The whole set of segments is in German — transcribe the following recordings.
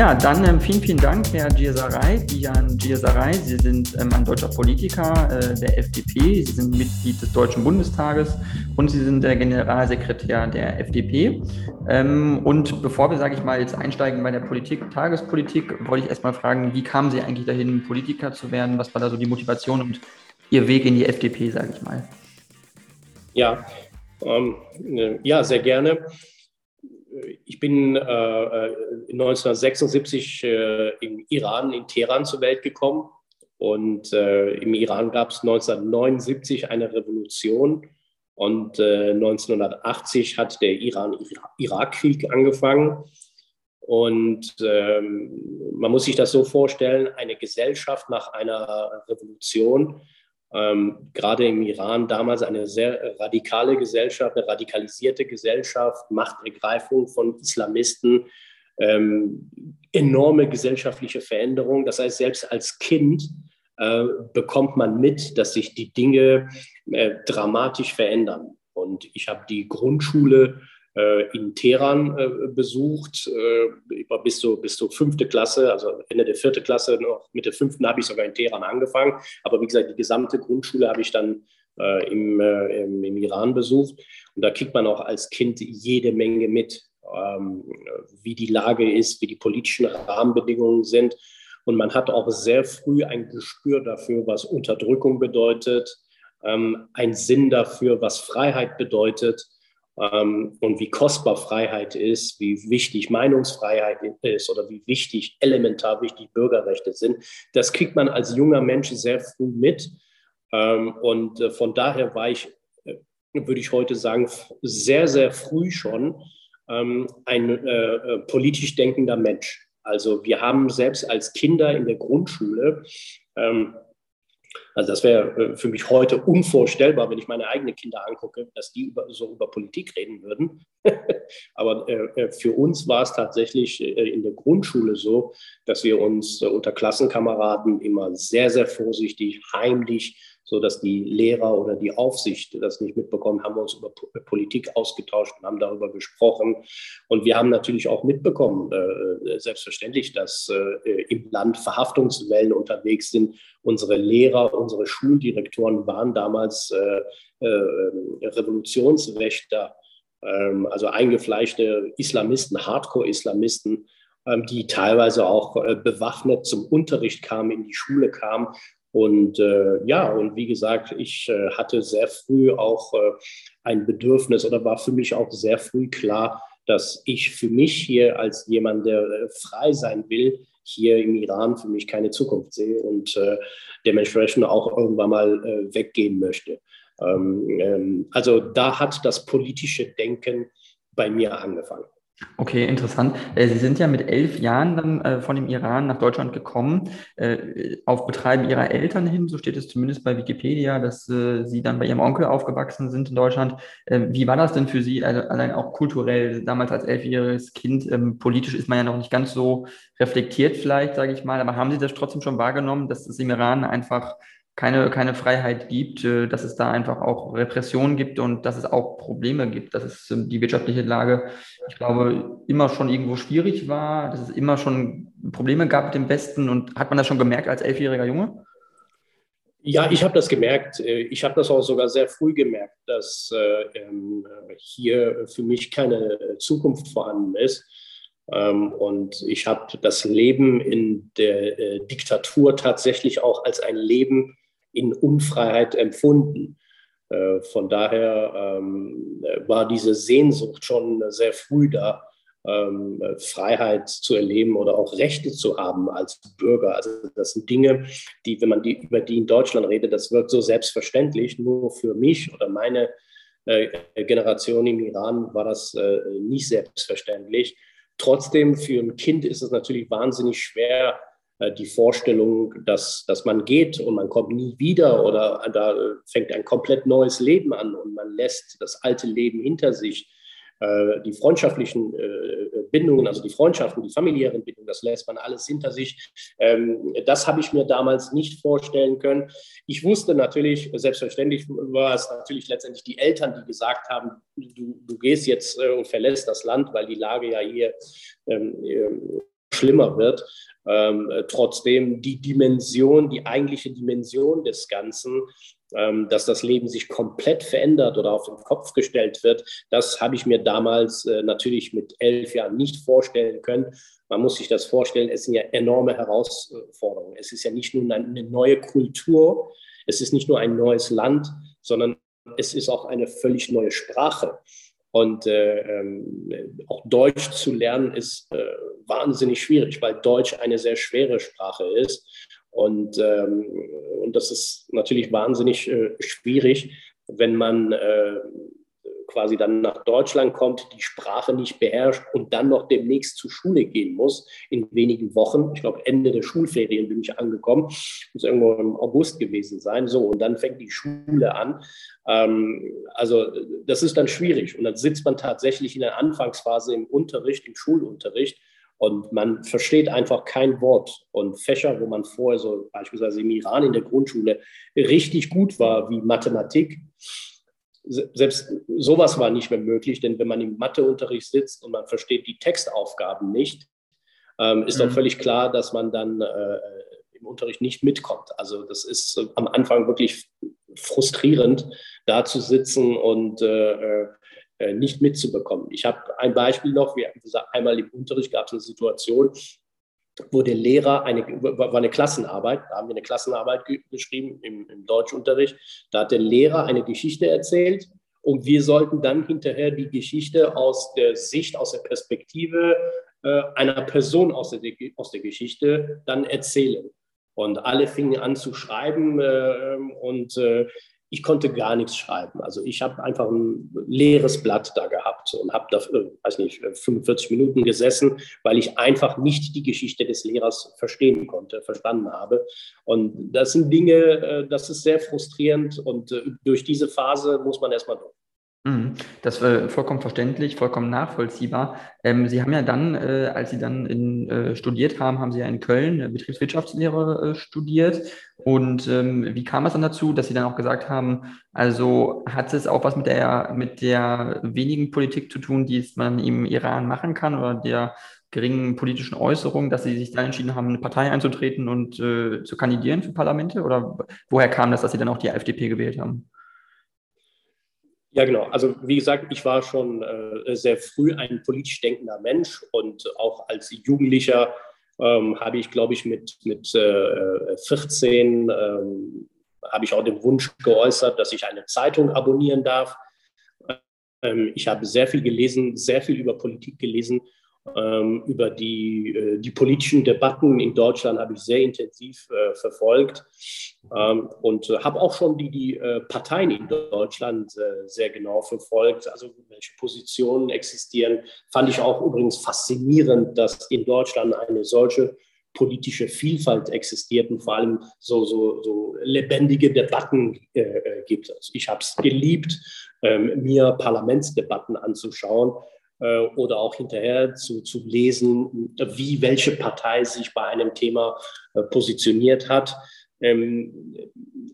Ja, dann ähm, vielen, vielen Dank, Herr Giersaray, Dian Giersaray. Sie sind ähm, ein deutscher Politiker äh, der FDP, Sie sind Mitglied des Deutschen Bundestages und Sie sind der Generalsekretär der FDP. Ähm, und bevor wir, sage ich mal, jetzt einsteigen bei der Politik, Tagespolitik, wollte ich erstmal fragen, wie kamen Sie eigentlich dahin, Politiker zu werden? Was war da so die Motivation und Ihr Weg in die FDP, sage ich mal? Ja, ähm, äh, ja, sehr gerne ich bin äh, 1976 äh, äh, im Iran, in Teheran zur Welt gekommen. Und äh, im Iran gab es 1979 eine Revolution. Und 1980 äh, hat der Iran-Irak-Krieg angefangen. Und ähm, man muss sich das so vorstellen, eine Gesellschaft nach einer Revolution ähm, gerade im Iran damals eine sehr radikale Gesellschaft, eine radikalisierte Gesellschaft, Machtergreifung von Islamisten, ähm, enorme gesellschaftliche Veränderung. Das heißt, selbst als Kind äh, bekommt man mit, dass sich die Dinge äh, dramatisch verändern. Und ich habe die Grundschule in Teheran äh, besucht. Äh, ich war bis zur, bis zur fünfte Klasse, also Ende der vierten Klasse, noch mit der fünften habe ich sogar in Teheran angefangen. Aber wie gesagt, die gesamte Grundschule habe ich dann im, im, im, Iran besucht. Und da kriegt man auch als Kind jede Menge mit, ähm, wie die Lage ist, wie die politischen Rahmenbedingungen sind. Und man hat auch sehr früh ein Gespür dafür, was Unterdrückung bedeutet, ähm, ein Sinn dafür, was Freiheit bedeutet ähm, und wie kostbar Freiheit ist, wie wichtig Meinungsfreiheit ist oder wie wichtig, elementar wichtig Bürgerrechte sind. Das kriegt man als junger Mensch sehr früh mit. Ähm, und äh, von daher war ich, äh, würde ich heute sagen, sehr, sehr früh schon ähm, ein äh, äh, politisch denkender Mensch. Also wir haben selbst als Kinder in der Grundschule ähm, also das wäre äh, für mich heute unvorstellbar, wenn ich meine eigenen Kinder angucke, dass die über, so über Politik reden würden. Aber äh, äh, für uns war es tatsächlich in der Grundschule so, dass wir uns unter Klassenkameraden immer sehr, sehr vorsichtig, heimlich so dass die Lehrer oder die Aufsicht das nicht mitbekommen, haben wir uns über Politik ausgetauscht und haben darüber gesprochen. Und wir haben natürlich auch mitbekommen, äh, selbstverständlich, dass äh, im Land Verhaftungswellen unterwegs sind. Unsere Lehrer, unsere Schuldirektoren waren damals äh, äh Revolutionswächter, ähm, also eingefleischte Islamisten, Hardcore-Islamisten, ähm, die teilweise auch äh, bewaffnet zum Unterricht kamen, in die Schule kamen und äh, ja, und wie gesagt, ich äh, hatte sehr früh auch äh, ein Bedürfnis oder war für mich auch sehr früh klar, dass ich für mich hier als jemand, der äh, frei sein will, hier im Iran für mich keine Zukunft sehe und äh, dementsprechend auch irgendwann mal äh, weggehen möchte. Ähm, ähm, also da hat das politische Denken bei mir angefangen. Okay, interessant. Äh, Sie sind ja mit elf Jahren dann äh, von dem Iran nach Deutschland gekommen, äh, auf Betreiben Ihrer Eltern hin, so steht es zumindest bei Wikipedia, dass Sie dann bei Ihrem Onkel aufgewachsen sind in Deutschland. Wie war das denn für Sie, also allein auch kulturell, damals als elfjähriges Kind? Ähm, politisch ist man ja noch nicht ganz so reflektiert vielleicht, sage ich mal, aber haben Sie das trotzdem schon wahrgenommen, dass es im Iran einfach keine, keine Freiheit gibt, äh, dass es da einfach auch Repressionen gibt und dass es auch Probleme gibt, dass es ähm, die wirtschaftliche Lage, ich glaube, immer schon irgendwo schwierig war, dass es immer schon Probleme gab mit dem Westen und hat man das schon gemerkt als elfjähriger Junge? Ja, ich habe das gemerkt. Äh, ich habe das auch sogar sehr früh gemerkt, dass äh, ähm, hier für mich keine Zukunft vorhanden ist. Ähm, und ich habe das Leben in der Diktatur tatsächlich auch als ein Leben in Unfreiheit empfunden. Äh, von daher ähm, war diese Sehnsucht schon sehr früh da, ähm, Freiheit zu erleben oder auch Rechte zu haben als Bürger. Also das sind Dinge, die, wenn man die, über die in Deutschland redet, das wirkt so selbstverständlich. Nur für mich oder meine äh, Generation im Iran war das äh, nicht selbstverständlich. Trotzdem, für ein Kind ist es natürlich wahnsinnig schwer, die Vorstellung, dass, dass man geht und man kommt nie wieder oder da fängt ein komplett neues Leben an und man lässt das alte Leben hinter sich. Äh, die freundschaftlichen äh, Bindungen, also die Freundschaften, die familiären Bindungen, das lässt man alles hinter sich. Ähm, das habe ich mir damals nicht vorstellen können. Ich wusste natürlich, selbstverständlich war es natürlich letztendlich die Eltern, die gesagt haben, du, du gehst jetzt und verlässt das Land, weil die Lage ja hier ähm, schlimmer wird. Ähm, trotzdem die Dimension, die eigentliche Dimension des Ganzen, ähm, dass das Leben sich komplett verändert oder auf den Kopf gestellt wird, das habe ich mir damals äh, natürlich mit elf Jahren nicht vorstellen können. Man muss sich das vorstellen, es sind ja enorme Herausforderungen. Es ist ja nicht nur eine neue Kultur, es ist nicht nur ein neues Land, sondern es ist auch eine völlig neue Sprache. Und äh, ähm, auch Deutsch zu lernen ist äh, wahnsinnig schwierig, weil Deutsch eine sehr schwere Sprache ist. Und, ähm, und das ist natürlich wahnsinnig äh, schwierig, wenn man äh, quasi dann nach Deutschland kommt, die Sprache nicht beherrscht und dann noch demnächst zur Schule gehen muss in wenigen Wochen. Ich glaube, Ende der Schulferien bin ich angekommen. Muss irgendwo im August gewesen sein. So, und dann fängt die Schule an. Ähm, also, das ist dann schwierig. Und dann sitzt man tatsächlich in der Anfangsphase im Unterricht, im Schulunterricht. Und man versteht einfach kein Wort. Und Fächer, wo man vorher so beispielsweise im Iran in der Grundschule richtig gut war, wie Mathematik, selbst sowas war nicht mehr möglich, denn wenn man im Matheunterricht sitzt und man versteht die Textaufgaben nicht, ähm, ist mhm. doch völlig klar, dass man dann äh, im Unterricht nicht mitkommt. Also das ist äh, am Anfang wirklich frustrierend, da zu sitzen und äh, äh, nicht mitzubekommen. Ich habe ein Beispiel noch, gesagt, einmal im Unterricht gab es eine Situation, wo der Lehrer eine, war eine Klassenarbeit, da haben wir eine Klassenarbeit geschrieben im, im Deutschunterricht, da hat der Lehrer eine Geschichte erzählt und wir sollten dann hinterher die Geschichte aus der Sicht, aus der Perspektive äh, einer Person aus der, aus der Geschichte dann erzählen. Und alle fingen an zu schreiben äh, und äh, ich konnte gar nichts schreiben. Also ich habe einfach ein leeres Blatt da gehabt und habe da, äh, weiß nicht, 45 Minuten gesessen, weil ich einfach nicht die Geschichte des Lehrers verstehen konnte, verstanden habe. Und das sind Dinge, äh, das ist sehr frustrierend und äh, durch diese Phase muss man erstmal durch. Mhm. Das war vollkommen verständlich, vollkommen nachvollziehbar. Ähm, Sie haben ja dann, äh, als Sie dann in, äh, studiert haben, haben Sie ja in Köln äh, Betriebswirtschaftslehre äh, studiert. Und ähm, wie kam es dann dazu, dass Sie dann auch gesagt haben, also hat es auch was mit der, mit der wenigen Politik zu tun, die man im Iran machen kann oder der geringen politischen Äußerung, dass Sie sich dann entschieden haben, eine Partei einzutreten und äh, zu kandidieren für Parlamente? Oder woher kam das, dass Sie dann auch die FDP gewählt haben? Ja, genau. Also wie gesagt, ich war schon äh, sehr früh ein politisch denkender Mensch und auch als Jugendlicher ähm, habe ich, glaube ich, mit, mit äh, 14 ähm, habe ich auch den Wunsch geäußert, dass ich eine Zeitung abonnieren darf. Ähm, ich habe sehr viel gelesen, sehr viel über Politik gelesen über die, äh, die politischen Debatten in Deutschland habe ich sehr intensiv äh, verfolgt ähm, und äh, habe auch schon die, die äh, Parteien in Deutschland äh, sehr genau verfolgt, also welche Positionen existieren. Fand ich auch übrigens faszinierend, dass in Deutschland eine solche politische Vielfalt existiert und vor allem so, so, so lebendige Debatten äh, gibt. Also ich habe es geliebt, ähm, mir Parlamentsdebatten anzuschauen oder auch hinterher zu, zu lesen, wie welche Partei sich bei einem Thema äh, positioniert hat. Ähm,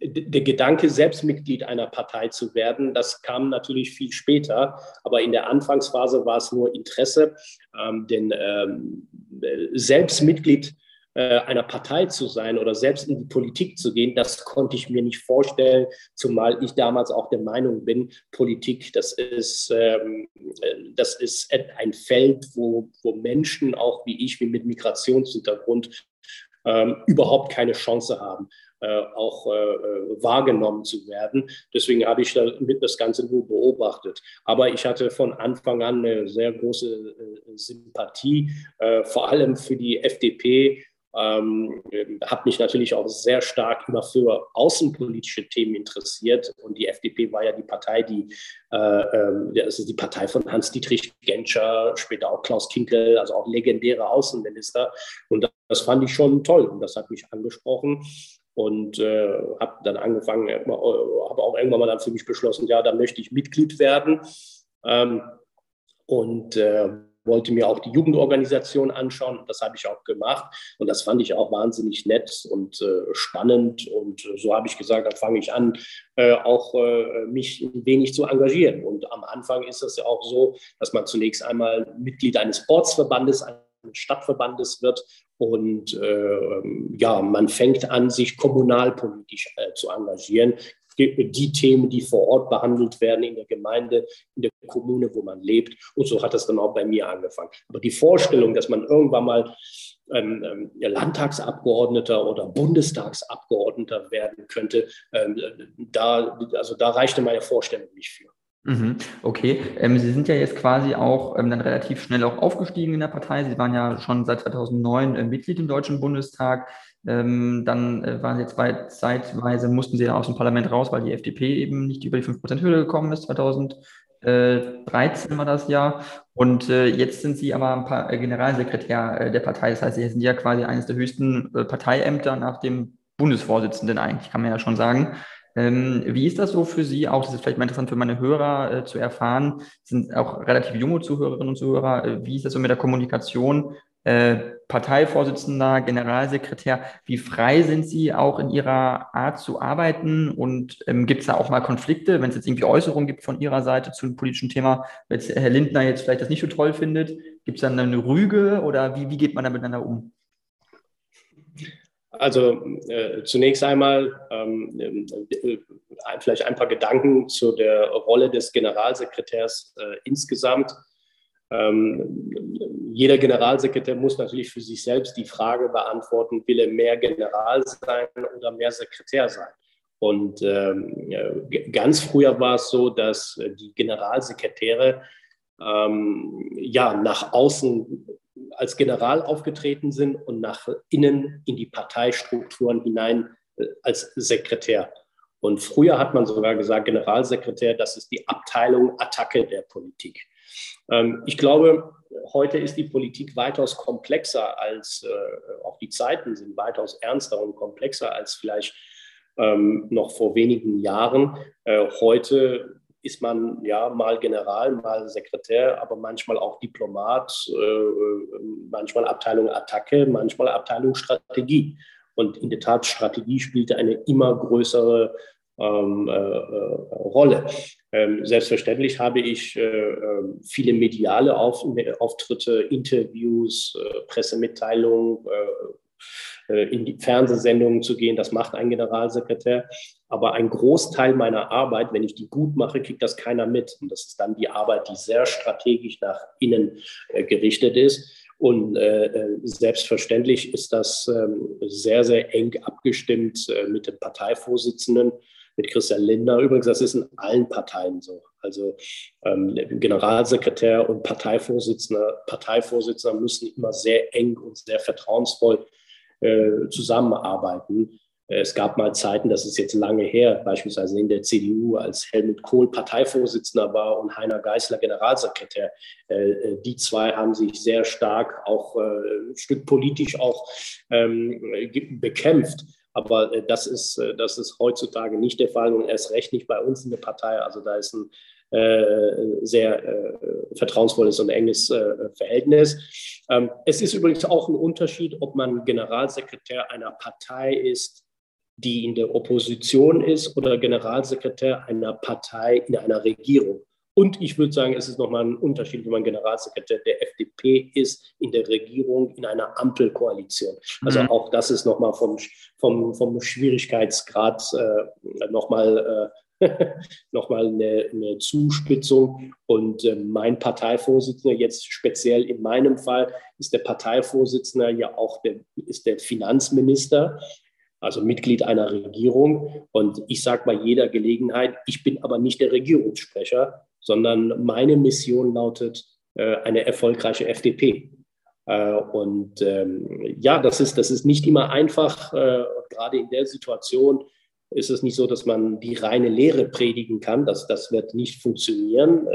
der Gedanke, selbst Mitglied einer Partei zu werden, das kam natürlich viel später, aber in der Anfangsphase war es nur Interesse, ähm, denn ähm, selbst Mitglied äh, einer Partei zu sein oder selbst in die Politik zu gehen, das konnte ich mir nicht vorstellen, zumal ich damals auch der Meinung bin, Politik, das ist, ähm, das ist ein Feld, wo, wo Menschen, auch wie ich, wie mit Migrationshintergrund, ähm, überhaupt keine Chance haben. Äh, auch äh, wahrgenommen zu werden. Deswegen habe ich das Ganze nur beobachtet. Aber ich hatte von Anfang an eine sehr große äh, Sympathie, äh, vor allem für die FDP ähm, habe mich natürlich auch sehr stark immer für außenpolitische Themen interessiert. Und die FDP war ja die Partei, die, äh, äh, das ist die Partei von Hans-Dietrich Genscher, später auch Klaus Kinkel, also auch legendäre Außenminister. Und das fand ich schon toll und das hat mich angesprochen. Und äh, habe dann angefangen, habe auch irgendwann mal dann für mich beschlossen, ja, da möchte ich Mitglied werden. Ähm, und äh, wollte mir auch die Jugendorganisation anschauen. Das habe ich auch gemacht und das fand ich auch wahnsinnig nett und äh, spannend. Und äh, so habe ich gesagt, dann fange ich an, äh, auch äh, mich ein wenig zu engagieren. Und am Anfang ist es ja auch so, dass man zunächst einmal Mitglied eines Sportsverbandes eines Stadtverbandes wird und äh, ja, man fängt an, sich kommunalpolitisch äh, zu engagieren. Die Themen, die vor Ort behandelt werden in der Gemeinde, in der Kommune, wo man lebt. Und so hat das dann auch bei mir angefangen. Aber die Vorstellung, dass man irgendwann mal ähm, ähm, Landtagsabgeordneter oder Bundestagsabgeordneter werden könnte, ähm, da, also da reichte meine Vorstellung nicht für. Mhm, okay, ähm, Sie sind ja jetzt quasi auch ähm, dann relativ schnell auch aufgestiegen in der Partei. Sie waren ja schon seit 2009 äh, Mitglied im Deutschen Bundestag. Ähm, dann äh, waren Sie jetzt zeitweise, mussten Sie ja aus dem Parlament raus, weil die FDP eben nicht über die 5%-Hürde gekommen ist. 2013 war das Jahr. Und äh, jetzt sind Sie aber ein paar, äh, Generalsekretär äh, der Partei. Das heißt, Sie sind ja quasi eines der höchsten äh, Parteiämter nach dem Bundesvorsitzenden eigentlich, kann man ja schon sagen. Ähm, wie ist das so für Sie auch? Das ist vielleicht mal interessant für meine Hörer äh, zu erfahren. Das sind auch relativ junge Zuhörerinnen und Zuhörer. Wie ist das so mit der Kommunikation? Äh, Parteivorsitzender, Generalsekretär, wie frei sind Sie auch in Ihrer Art zu arbeiten? Und ähm, gibt es da auch mal Konflikte, wenn es jetzt irgendwie Äußerungen gibt von Ihrer Seite zu einem politischen Thema, wenn Herr Lindner jetzt vielleicht das nicht so toll findet? Gibt es dann eine Rüge oder wie, wie geht man da miteinander um? Also äh, zunächst einmal ähm, äh, vielleicht ein paar Gedanken zu der Rolle des Generalsekretärs äh, insgesamt. Ähm, jeder Generalsekretär muss natürlich für sich selbst die Frage beantworten, will er mehr General sein oder mehr Sekretär sein? Und ähm, ganz früher war es so, dass die Generalsekretäre ähm, ja nach außen als General aufgetreten sind und nach innen in die Parteistrukturen hinein äh, als Sekretär. Und früher hat man sogar gesagt, Generalsekretär, das ist die Abteilung Attacke der Politik. Ähm, ich glaube, heute ist die Politik weitaus komplexer als, äh, auch die Zeiten sind weitaus ernster und komplexer als vielleicht ähm, noch vor wenigen Jahren. Äh, heute ist man ja mal General, mal Sekretär, aber manchmal auch Diplomat, äh, manchmal Abteilung Attacke, manchmal Abteilung Strategie. Und in der Tat, Strategie spielte eine immer größere ähm, äh, äh, Rolle. Ähm, selbstverständlich habe ich äh, ähm, viele mediale Auf Auftritte, Interviews, äh, Pressemitteilungen, äh, in die Fernsehsendungen zu gehen. Das macht ein Generalsekretär. Aber ein Großteil meiner Arbeit, wenn ich die gut mache, kriegt das keiner mit. Und das ist dann die Arbeit, die sehr strategisch nach innen äh, gerichtet ist. Und äh, äh selbstverständlich ist das ähm, sehr, sehr eng abgestimmt äh, mit dem Parteivorsitzenden, mit Christian Lindner. Übrigens, das ist in allen Parteien so. Also ähm, Generalsekretär und Parteivorsitzender, Parteivorsitzender müssen immer sehr eng und sehr vertrauensvoll äh, zusammenarbeiten. Äh, es gab mal Zeiten, das ist jetzt lange her, beispielsweise in der CDU, als Helmut Kohl Parteivorsitzender war und Heiner Geißler Generalsekretär. Äh, die zwei haben sich sehr stark auch ein Stück politisch auch ähm, bekämpft. Aber das ist, das ist heutzutage nicht der Fall und erst recht nicht bei uns in der Partei. Also da ist ein äh, sehr äh, vertrauensvolles und enges äh, Verhältnis. Ähm, es ist übrigens auch ein Unterschied, ob man Generalsekretär einer Partei ist, die in der Opposition ist oder Generalsekretär einer Partei in einer Regierung. Und ich würde sagen, es ist nochmal ein Unterschied, wenn man Generalsekretär der FDP ist, in der Regierung, in einer Ampelkoalition. Also mhm. auch das ist nochmal vom, vom, vom Schwierigkeitsgrad äh, nochmal äh, nochmal eine, eine Zuspitzung. Und äh, mein Parteivorsitzender, jetzt speziell in meinem Fall, ist der Parteivorsitzende ja auch der, ist der Finanzminister, also Mitglied einer Regierung. Und ich sage bei jeder Gelegenheit, ich bin aber nicht der Regierungssprecher, sondern meine Mission lautet äh, eine erfolgreiche FDP. Äh, und ähm, ja, das ist, das ist nicht immer einfach, äh, gerade in der Situation, ist es nicht so, dass man die reine Lehre predigen kann. Das, das wird nicht funktionieren.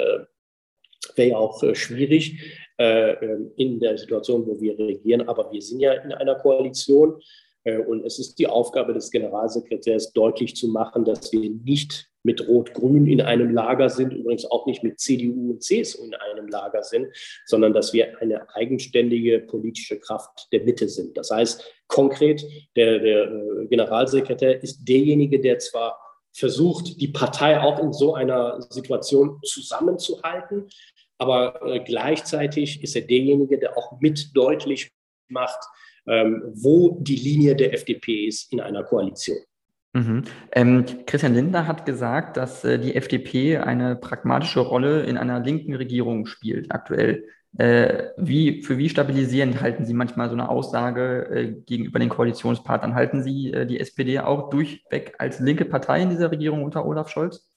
Wäre ja auch schwierig in der Situation, wo wir regieren. Aber wir sind ja in einer Koalition. Äh, und es ist die Aufgabe des Generalsekretärs, deutlich zu machen, dass wir nicht mit Rot-Grün in einem Lager sind, übrigens auch nicht mit CDU und CSU in einem Lager sind, sondern dass wir eine eigenständige politische Kraft der Mitte sind. Das heißt konkret, der, der äh, Generalsekretär ist derjenige, der zwar versucht, die Partei auch in so einer Situation zusammenzuhalten, aber äh, gleichzeitig ist er derjenige, der auch mit deutlich macht, ähm, wo die Linie der FDP ist in einer Koalition. Mhm. Ähm, Christian Lindner hat gesagt, dass äh, die FDP eine pragmatische Rolle in einer linken Regierung spielt aktuell. Äh, wie, für wie stabilisierend halten Sie manchmal so eine Aussage äh, gegenüber den Koalitionspartnern? Halten Sie äh, die SPD auch durchweg als linke Partei in dieser Regierung unter Olaf Scholz?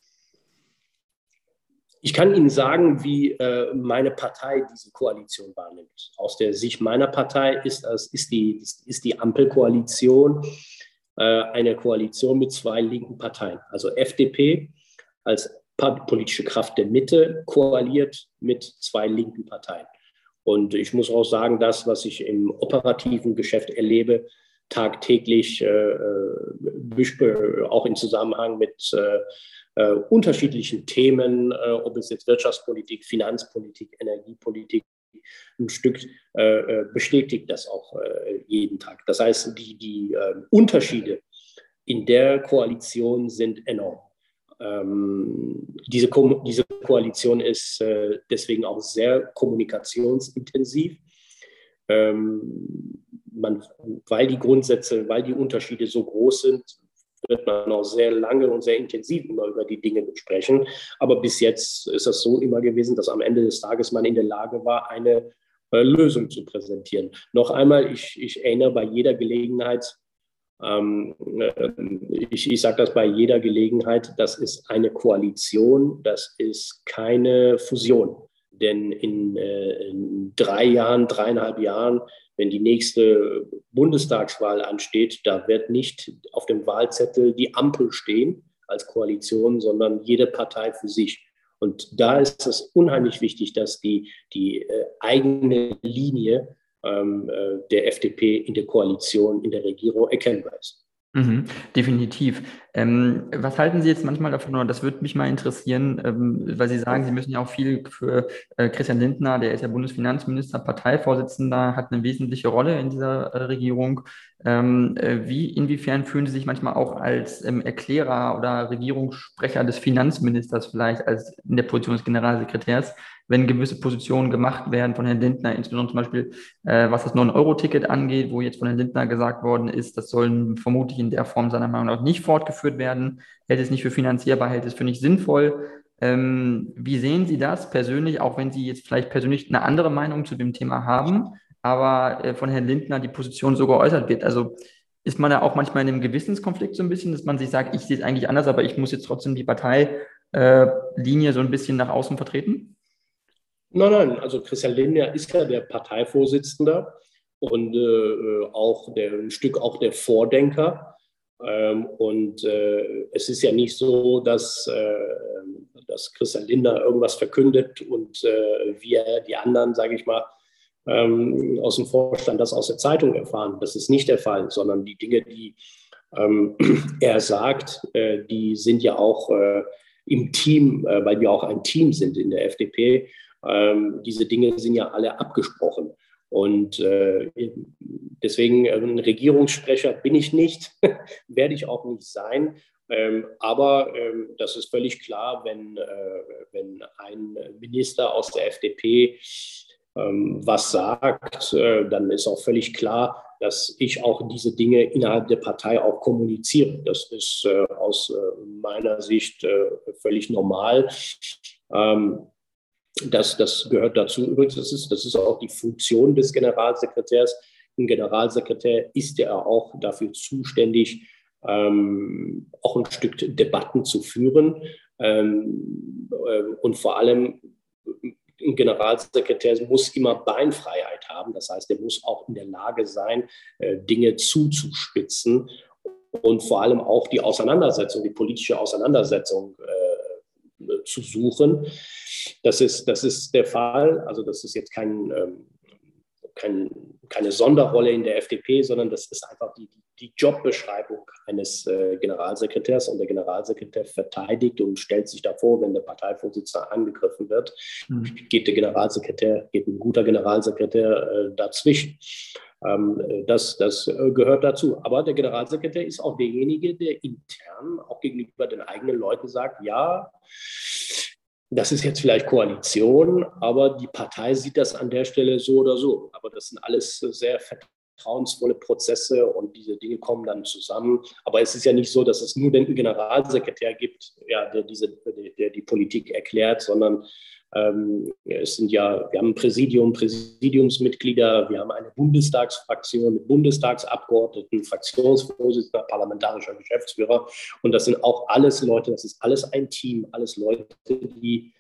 Ich kann Ihnen sagen, wie äh, meine Partei diese Koalition wahrnimmt. Aus der Sicht meiner Partei ist, das, ist, die, ist die Ampelkoalition äh, eine Koalition mit zwei linken Parteien. Also FDP als politische Kraft der Mitte koaliert mit zwei linken Parteien. Und ich muss auch sagen, das, was ich im operativen Geschäft erlebe, tagtäglich, äh, äh, auch im Zusammenhang mit äh, äh, unterschiedlichen Themen, äh, ob es jetzt Wirtschaftspolitik, Finanzpolitik, Energiepolitik, ein Stück äh, bestätigt das auch jeden Tag. Das heißt, die, die Unterschiede in der Koalition sind enorm. Ähm, diese, Ko diese Koalition ist äh, deswegen auch sehr kommunikationsintensiv, ähm, man, weil die Grundsätze, weil die Unterschiede so groß sind, wird man auch sehr lange und sehr intensiv immer über die Dinge besprechen. Aber bis jetzt ist das so immer gewesen, dass am Ende des Tages man in der Lage war, eine äh, Lösung zu präsentieren. Noch einmal, ich, ich erinnere bei jeder Gelegenheit ähm, äh, ich, ich sage das bei jeder Gelegenheit, das ist eine Koalition, das ist keine Fusion. Denn in, äh, in drei Jahren, dreieinhalb Jahren, wenn die nächste Bundestagswahl ansteht, da wird nicht auf dem Wahlzettel die Ampel stehen als Koalition, sondern jede Partei für sich. Und da ist es unheimlich wichtig, dass die, die äh, eigene Linie ähm, äh, der FDP in der Koalition, in der Regierung erkennbar ist. Mhm, definitiv. Ähm, was halten Sie jetzt manchmal davon, oder das würde mich mal interessieren, ähm, weil Sie sagen, Sie müssen ja auch viel für äh, Christian Lindner, der ist ja Bundesfinanzminister, Parteivorsitzender, hat eine wesentliche Rolle in dieser äh, Regierung. Ähm, äh, wie, inwiefern fühlen Sie sich manchmal auch als ähm, Erklärer oder Regierungssprecher des Finanzministers vielleicht als in der Position des Generalsekretärs? Wenn gewisse Positionen gemacht werden von Herrn Lindner, insbesondere zum Beispiel äh, was das 9-Euro-Ticket angeht, wo jetzt von Herrn Lindner gesagt worden ist, das soll vermutlich in der Form seiner Meinung nach nicht fortgeführt werden, hält es nicht für finanzierbar, hält es für nicht sinnvoll. Ähm, wie sehen Sie das persönlich, auch wenn Sie jetzt vielleicht persönlich eine andere Meinung zu dem Thema haben, aber äh, von Herrn Lindner die Position so geäußert wird? Also ist man da auch manchmal in einem Gewissenskonflikt so ein bisschen, dass man sich sagt, ich sehe es eigentlich anders, aber ich muss jetzt trotzdem die Parteilinie äh, so ein bisschen nach außen vertreten? Nein, nein, also Christian Lindner ist ja der Parteivorsitzende und äh, auch der, ein Stück auch der Vordenker. Ähm, und äh, es ist ja nicht so, dass, äh, dass Christian Lindner irgendwas verkündet und äh, wir, die anderen, sage ich mal, ähm, aus dem Vorstand das aus der Zeitung erfahren. Das ist nicht der Fall, sondern die Dinge, die ähm, er sagt, äh, die sind ja auch äh, im Team, weil wir auch ein Team sind in der FDP ähm, diese Dinge sind ja alle abgesprochen. Und äh, deswegen äh, ein Regierungssprecher bin ich nicht, werde ich auch nicht sein. Ähm, aber ähm, das ist völlig klar, wenn, äh, wenn ein Minister aus der FDP ähm, was sagt, äh, dann ist auch völlig klar, dass ich auch diese Dinge innerhalb der Partei auch kommuniziere. Das ist äh, aus äh, meiner Sicht völlig normal. Ähm, das, das gehört dazu. Übrigens, das ist, das ist auch die Funktion des Generalsekretärs. Ein Generalsekretär ist ja auch dafür zuständig, ähm, auch ein Stück Debatten zu führen. Ähm, äh, und vor allem, ein Generalsekretär muss immer Beinfreiheit haben. Das heißt, er muss auch in der Lage sein, äh, Dinge zuzuspitzen und vor allem auch die Auseinandersetzung, die politische Auseinandersetzung äh, zu suchen. Das ist, das ist der Fall. Also das ist jetzt kein, ähm, kein, keine Sonderrolle in der FDP, sondern das ist einfach die, die Jobbeschreibung eines äh, Generalsekretärs. Und der Generalsekretär verteidigt und stellt sich davor, wenn der Parteivorsitzende angegriffen wird, mhm. geht der Generalsekretär, geht ein guter Generalsekretär äh, dazwischen. Ähm, das, das äh, gehört dazu. Aber der Generalsekretär ist auch derjenige, der intern auch gegenüber den eigenen Leuten sagt, ja, das ist jetzt vielleicht Koalition, aber die Partei sieht das an der Stelle so oder so. Aber das sind alles sehr vertrauensvolle Prozesse und diese Dinge kommen dann zusammen. Aber es ist ja nicht so, dass es nur den Generalsekretär gibt, ja, der, diese, der, der die Politik erklärt, sondern ähm, es sind ja, wir haben ein Präsidium, Präsidiumsmitglieder, wir haben eine Bundestagsfraktion mit Bundestagsabgeordneten, Fraktionsvorsitzender, parlamentarischer Geschäftsführer. Und das sind auch alles Leute, das ist alles ein Team, alles Leute, die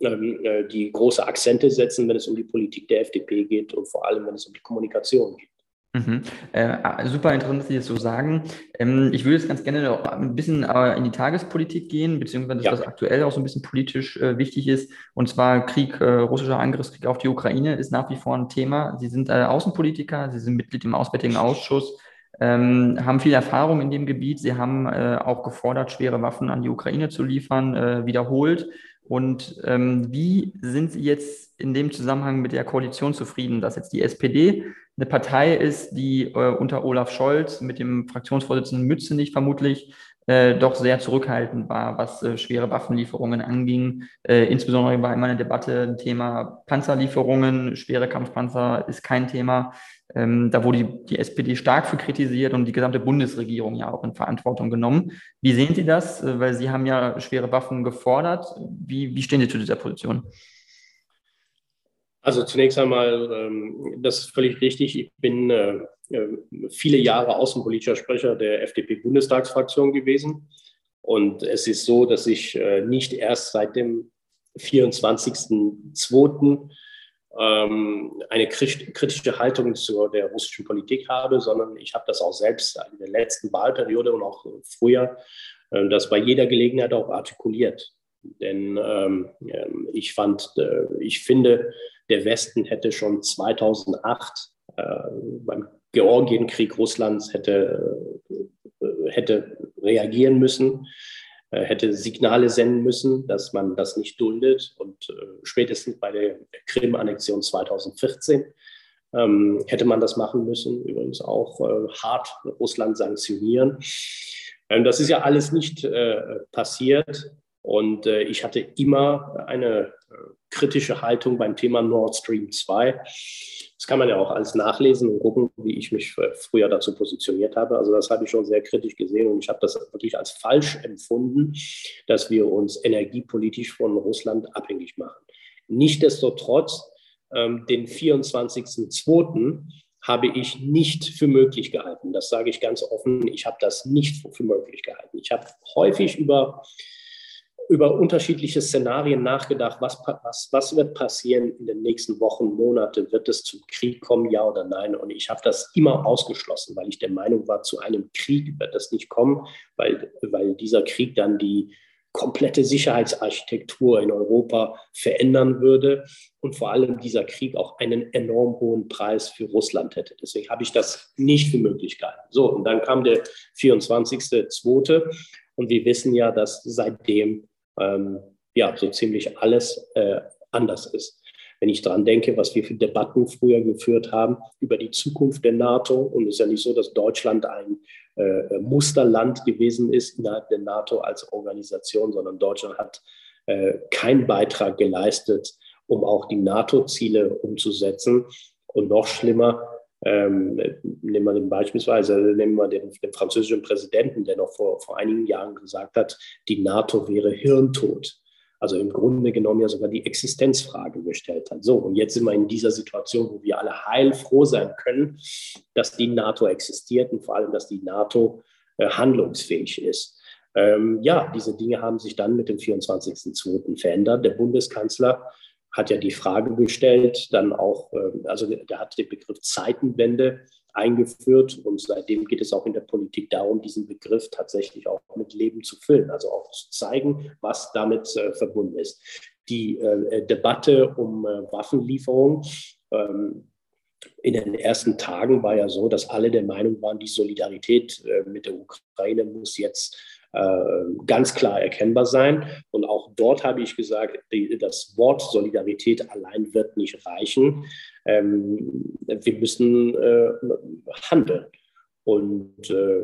ähm, äh, die große Akzente setzen, wenn es um die Politik der FDP geht und vor allem, wenn es um die Kommunikation geht. Mhm. Äh, super interessant, dass Sie das so sagen. Ähm, ich würde jetzt ganz gerne noch ein bisschen äh, in die Tagespolitik gehen, beziehungsweise ja. was aktuell auch so ein bisschen politisch äh, wichtig ist. Und zwar Krieg, äh, russischer Angriffskrieg auf die Ukraine ist nach wie vor ein Thema. Sie sind äh, Außenpolitiker, Sie sind Mitglied im Auswärtigen Ausschuss, ähm, haben viel Erfahrung in dem Gebiet. Sie haben äh, auch gefordert, schwere Waffen an die Ukraine zu liefern, wiederholt. Und ähm, wie sind Sie jetzt in dem Zusammenhang mit der Koalition zufrieden, dass jetzt die SPD eine Partei ist, die äh, unter Olaf Scholz mit dem Fraktionsvorsitzenden Mützenich vermutlich äh, doch sehr zurückhaltend war, was äh, schwere Waffenlieferungen anging. Äh, insbesondere war immer eine Debatte ein Thema Panzerlieferungen, schwere Kampfpanzer ist kein Thema. Ähm, da wurde die, die, SPD stark für kritisiert und die gesamte Bundesregierung ja auch in Verantwortung genommen. Wie sehen Sie das? Äh, weil Sie haben ja schwere Waffen gefordert. Wie, wie stehen Sie zu dieser Position? Also zunächst einmal, ähm, das ist völlig richtig. Ich bin äh, äh, viele Jahre außenpolitischer Sprecher der FDP-Bundestagsfraktion gewesen. Und es ist so, dass ich äh, nicht erst seit dem 24.02. Ähm, eine kritische Haltung zu der russischen Politik habe, sondern ich habe das auch selbst in der letzten Wahlperiode und auch früher, das bei jeder Gelegenheit auch artikuliert. Denn ähm, ich fand, ich finde, der Westen hätte schon 2008 äh, beim Georgienkrieg Russlands hätte, äh, hätte reagieren müssen, äh, hätte Signale senden müssen, dass man das nicht duldet. Und äh, spätestens bei der Krim-Annexion 2014 ähm, hätte man das machen müssen. Übrigens auch äh, hart Russland sanktionieren. Ähm, das ist ja alles nicht äh, passiert. Und äh, ich hatte immer eine äh, kritische Haltung beim Thema Nord Stream 2. Das kann man ja auch alles nachlesen und gucken, wie ich mich früher dazu positioniert habe. Also das habe ich schon sehr kritisch gesehen und ich habe das wirklich als falsch empfunden, dass wir uns energiepolitisch von Russland abhängig machen. Nichtsdestotrotz, ähm, den 24.02 habe ich nicht für möglich gehalten. Das sage ich ganz offen. Ich habe das nicht für möglich gehalten. Ich habe häufig über über unterschiedliche Szenarien nachgedacht. Was, was, was wird passieren in den nächsten Wochen, Monate? Wird es zum Krieg kommen, ja oder nein? Und ich habe das immer ausgeschlossen, weil ich der Meinung war, zu einem Krieg wird es nicht kommen, weil, weil dieser Krieg dann die komplette Sicherheitsarchitektur in Europa verändern würde und vor allem dieser Krieg auch einen enorm hohen Preis für Russland hätte. Deswegen habe ich das nicht für möglich gehalten. So, und dann kam der 24.02. und wir wissen ja, dass seitdem ähm, ja, so ziemlich alles äh, anders ist. Wenn ich daran denke, was wir für Debatten früher geführt haben über die Zukunft der NATO, und es ist ja nicht so, dass Deutschland ein äh, Musterland gewesen ist innerhalb der NATO als Organisation, sondern Deutschland hat äh, keinen Beitrag geleistet, um auch die NATO-Ziele umzusetzen. Und noch schlimmer, ähm, nehmen wir beispielsweise, nehmen wir den, den, französischen Präsidenten, der noch vor, vor einigen Jahren gesagt hat, die NATO wäre hirntot. Also im Grunde genommen ja sogar die Existenzfrage gestellt hat. So, und jetzt sind wir in dieser Situation, wo wir alle heilfroh sein können, dass die NATO existiert und vor allem, dass die NATO äh, handlungsfähig ist. Ähm, ja, diese Dinge haben sich dann mit dem 24.02. verändert. Der Bundeskanzler hat ja die Frage gestellt, dann auch, ähm, also der hat den Begriff Zeitenwende eingeführt und seitdem geht es auch in der Politik darum, diesen Begriff tatsächlich auch mit Leben zu füllen, also auch zu zeigen, was damit äh, verbunden ist. Die äh, Debatte um äh, Waffenlieferung ähm, in den ersten Tagen war ja so, dass alle der Meinung waren, die Solidarität mit der Ukraine muss jetzt ganz klar erkennbar sein. Und auch dort habe ich gesagt, das Wort Solidarität allein wird nicht reichen. Ähm, wir müssen äh, handeln. Und äh,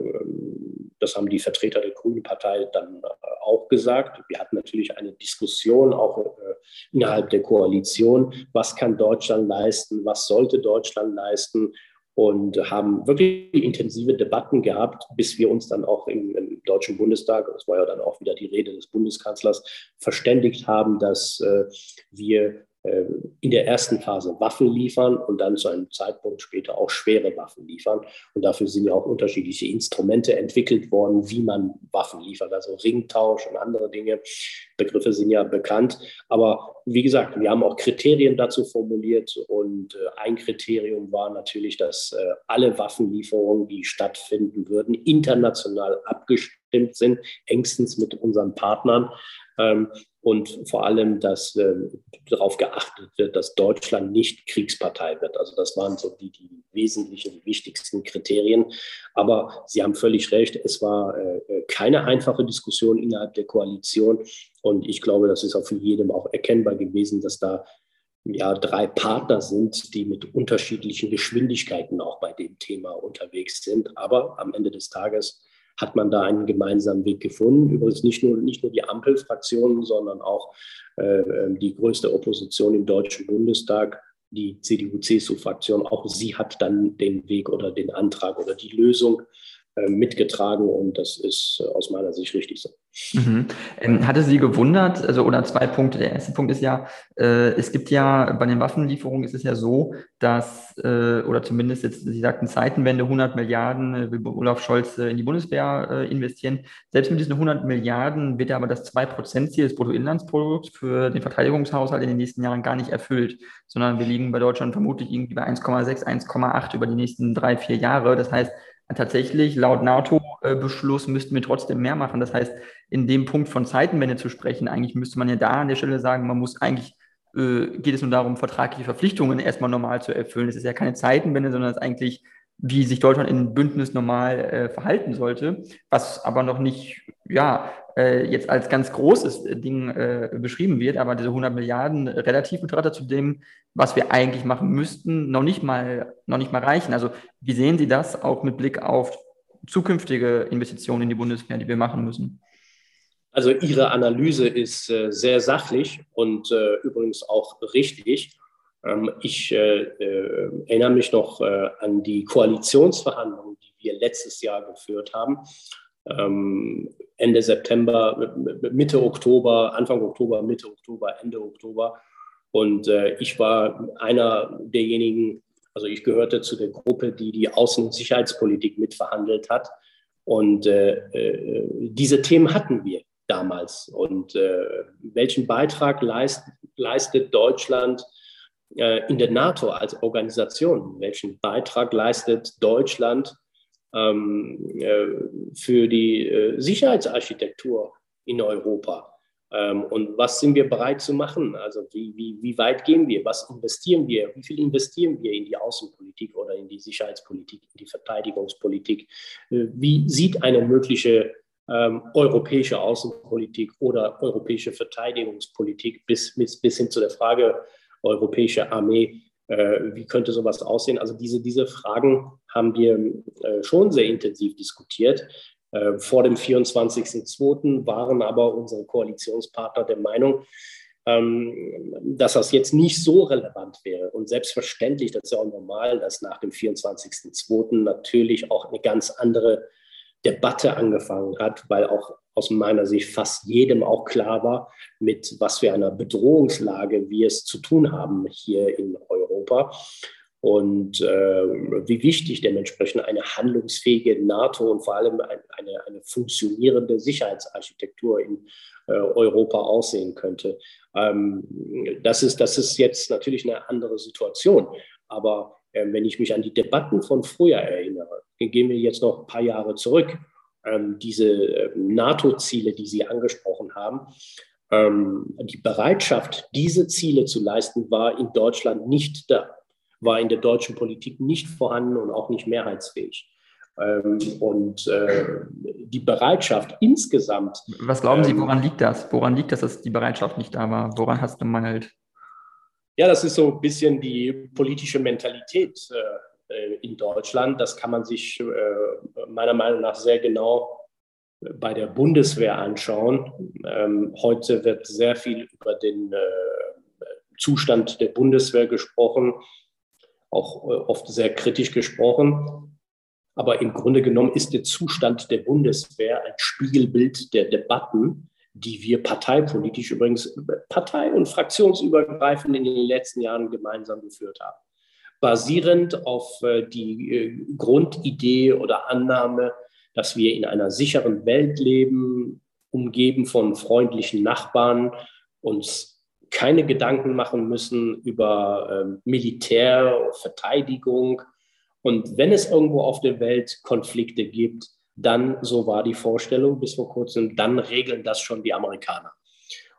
das haben die Vertreter der Grünen Partei dann auch gesagt. Wir hatten natürlich eine Diskussion auch innerhalb der Koalition. Was kann Deutschland leisten? Was sollte Deutschland leisten? Und haben wirklich intensive Debatten gehabt, bis wir uns dann auch im, im Deutschen Bundestag, das war ja dann auch wieder die Rede des Bundeskanzlers, verständigt haben, dass äh, wir in der ersten Phase Waffen liefern und dann zu einem Zeitpunkt später auch schwere Waffen liefern. Und dafür sind ja auch unterschiedliche Instrumente entwickelt worden, wie man Waffen liefert, also Ringtausch und andere Dinge. Begriffe sind ja bekannt. Aber wie gesagt, wir haben auch Kriterien dazu formuliert und äh, ein Kriterium war natürlich, dass äh, alle Waffenlieferungen, die stattfinden würden, international abgestimmt sind, engstens mit unseren Partnern. Ähm, und vor allem, dass äh, darauf geachtet wird, dass Deutschland nicht Kriegspartei wird. Also das waren so die, die wesentlichen, die wichtigsten Kriterien. Aber Sie haben völlig recht, es war äh, keine einfache Diskussion innerhalb der Koalition. Und ich glaube, das ist auch für jedem auch erkennbar gewesen, dass da ja drei Partner sind, die mit unterschiedlichen Geschwindigkeiten auch bei dem Thema unterwegs sind. Aber am Ende des Tages hat man da einen gemeinsamen Weg gefunden. Übrigens nicht nur, nicht nur die Ampelfraktionen, sondern auch äh, die größte Opposition im Deutschen Bundestag, die CDU-CSU-Fraktion. Auch sie hat dann den Weg oder den Antrag oder die Lösung mitgetragen und das ist äh, aus meiner Sicht richtig so. Mhm. Ähm, hatte Sie gewundert, also oder zwei Punkte. Der erste Punkt ist ja, äh, es gibt ja bei den Waffenlieferungen ist es ja so, dass, äh, oder zumindest jetzt, Sie sagten Zeitenwende, 100 Milliarden äh, will Olaf Scholz äh, in die Bundeswehr äh, investieren. Selbst mit diesen 100 Milliarden wird aber das 2%-Ziel des Bruttoinlandsprodukts für den Verteidigungshaushalt in den nächsten Jahren gar nicht erfüllt, sondern wir liegen bei Deutschland vermutlich irgendwie bei 1,6, 1,8 über die nächsten drei, vier Jahre. Das heißt, tatsächlich laut NATO-Beschluss müssten wir trotzdem mehr machen. Das heißt, in dem Punkt von Zeitenwende zu sprechen, eigentlich müsste man ja da an der Stelle sagen, man muss eigentlich, äh, geht es nur darum, vertragliche Verpflichtungen erstmal normal zu erfüllen. Es ist ja keine Zeitenwende, sondern es ist eigentlich, wie sich Deutschland in Bündnis normal äh, verhalten sollte, was aber noch nicht, ja, äh, jetzt als ganz großes Ding äh, beschrieben wird, aber diese 100 Milliarden relativ betrachtet zu dem, was wir eigentlich machen müssten, noch nicht mal, noch nicht mal reichen. Also wie sehen Sie das auch mit Blick auf zukünftige Investitionen in die Bundeswehr, die wir machen müssen? Also Ihre Analyse ist äh, sehr sachlich und äh, übrigens auch richtig. Ähm, ich äh, äh erinnere mich noch äh, an die Koalitionsverhandlungen, die wir letztes Jahr geführt haben. Ähm, Ende September, Mitte Oktober, Anfang Oktober, Mitte Oktober, Ende Oktober. Und ich war einer derjenigen, also ich gehörte zu der Gruppe, die die Außen- und Sicherheitspolitik mitverhandelt hat. Und diese Themen hatten wir damals. Und welchen Beitrag leist, leistet Deutschland in der NATO als Organisation? Welchen Beitrag leistet Deutschland ähm, äh, für die Sicherheitsarchitektur in Europa? Ähm, und was sind wir bereit zu machen? Also wie, wie, wie weit gehen wir? Was investieren wir? Wie viel investieren wir in die Außenpolitik oder in die Sicherheitspolitik, in die Verteidigungspolitik? Äh, wie sieht eine mögliche ähm, europäische Außenpolitik oder europäische Verteidigungspolitik bis, bis, bis hin zu der Frage europäische Armee, äh, wie könnte sowas aussehen? Also diese, diese Fragen haben wir äh, schon sehr intensiv diskutiert. Äh, vor dem 24.02. waren aber unsere Koalitionspartner der Meinung, ähm, dass das jetzt nicht so relevant wäre. Und selbstverständlich, das ist ja auch normal, dass nach dem 24.02. natürlich auch eine ganz andere Debatte angefangen hat, weil auch aus meiner Sicht fast jedem auch klar war, mit was für einer Bedrohungslage wir es zu tun haben hier in Europa und äh, wie wichtig dementsprechend eine handlungsfähige NATO und vor allem eine, eine funktionierende Sicherheitsarchitektur in äh, Europa aussehen könnte. Ähm, das, ist, das ist jetzt natürlich eine andere Situation. Aber äh, wenn ich mich an die Debatten von früher erinnere, gehen wir jetzt noch ein paar Jahre zurück, ähm, diese äh, NATO-Ziele, die Sie angesprochen haben, ähm, die Bereitschaft, diese Ziele zu leisten, war in Deutschland nicht da war in der deutschen Politik nicht vorhanden und auch nicht mehrheitsfähig. Ähm, und äh, die Bereitschaft insgesamt. Was glauben Sie, ähm, woran liegt das? Woran liegt das, dass die Bereitschaft nicht da war? Woran hast du gemangelt? Ja, das ist so ein bisschen die politische Mentalität äh, in Deutschland. Das kann man sich äh, meiner Meinung nach sehr genau bei der Bundeswehr anschauen. Ähm, heute wird sehr viel über den Zustand der Bundeswehr gesprochen, auch äh, oft sehr kritisch gesprochen. Aber im Grunde genommen ist der Zustand der Bundeswehr ein Spiegelbild der Debatten, die wir parteipolitisch übrigens partei- und fraktionsübergreifend in den letzten Jahren gemeinsam geführt haben. Basierend auf äh, die äh, Grundidee oder Annahme, dass wir in einer sicheren Welt leben, umgeben von freundlichen Nachbarn, uns keine Gedanken machen müssen über ähm, Militär, Verteidigung. Und wenn es irgendwo auf der Welt Konflikte gibt, dann, so war die Vorstellung bis vor kurzem, dann regeln das schon die Amerikaner.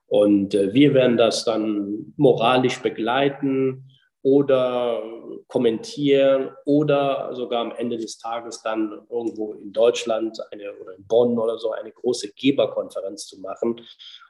Und äh, wir werden das dann moralisch begleiten oder kommentieren oder sogar am Ende des Tages dann irgendwo in Deutschland eine, oder in Bonn oder so eine große Geberkonferenz zu machen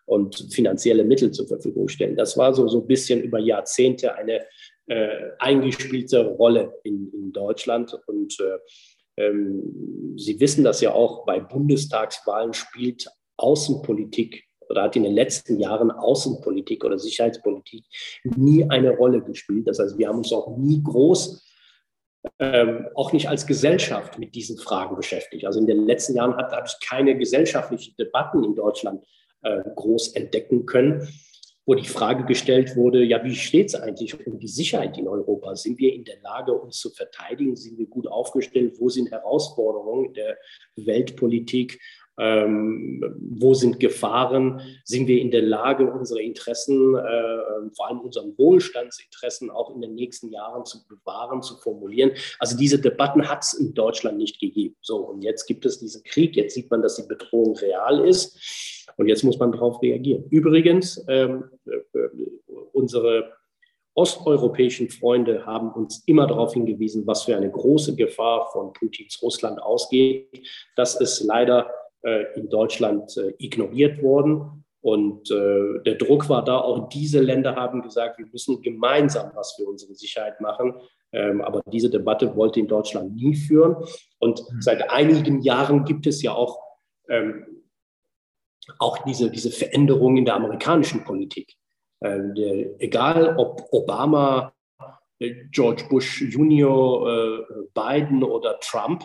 und finanzielle Mittel zur Verfügung stellen. Das war so, so ein bisschen über Jahrzehnte eine äh, eingespielte Rolle in, in Deutschland und äh, ähm, Sie wissen das ja auch, bei Bundestagswahlen spielt Außenpolitik oder hat in den letzten Jahren Außenpolitik oder Sicherheitspolitik nie eine Rolle gespielt. Das heißt, wir haben uns auch nie groß, ähm, auch nicht als Gesellschaft mit diesen Fragen beschäftigt. Also in den letzten Jahren hat, habe ich keine gesellschaftlichen Debatten in Deutschland äh, groß entdecken können wo die Frage gestellt wurde, ja, wie steht es eigentlich um die Sicherheit in Europa? Sind wir in der Lage, uns zu verteidigen? Sind wir gut aufgestellt? Wo sind Herausforderungen der Weltpolitik? Ähm, wo sind Gefahren? Sind wir in der Lage, unsere Interessen, äh, vor allem unseren Wohlstandsinteressen auch in den nächsten Jahren zu bewahren, zu formulieren? Also diese Debatten hat es in Deutschland nicht gegeben. So, und jetzt gibt es diesen Krieg. Jetzt sieht man, dass die Bedrohung real ist. Und jetzt muss man darauf reagieren. Übrigens, ähm, äh, unsere osteuropäischen Freunde haben uns immer darauf hingewiesen, was für eine große Gefahr von Putins Russland ausgeht. Das ist leider in Deutschland äh, ignoriert worden. Und äh, der Druck war da, auch diese Länder haben gesagt, wir müssen gemeinsam was für unsere Sicherheit machen. Ähm, aber diese Debatte wollte in Deutschland nie führen. Und mhm. seit einigen Jahren gibt es ja auch ähm, auch diese, diese Veränderung in der amerikanischen Politik. Ähm, der, egal ob Obama, äh, George Bush Junior, äh, Biden oder Trump,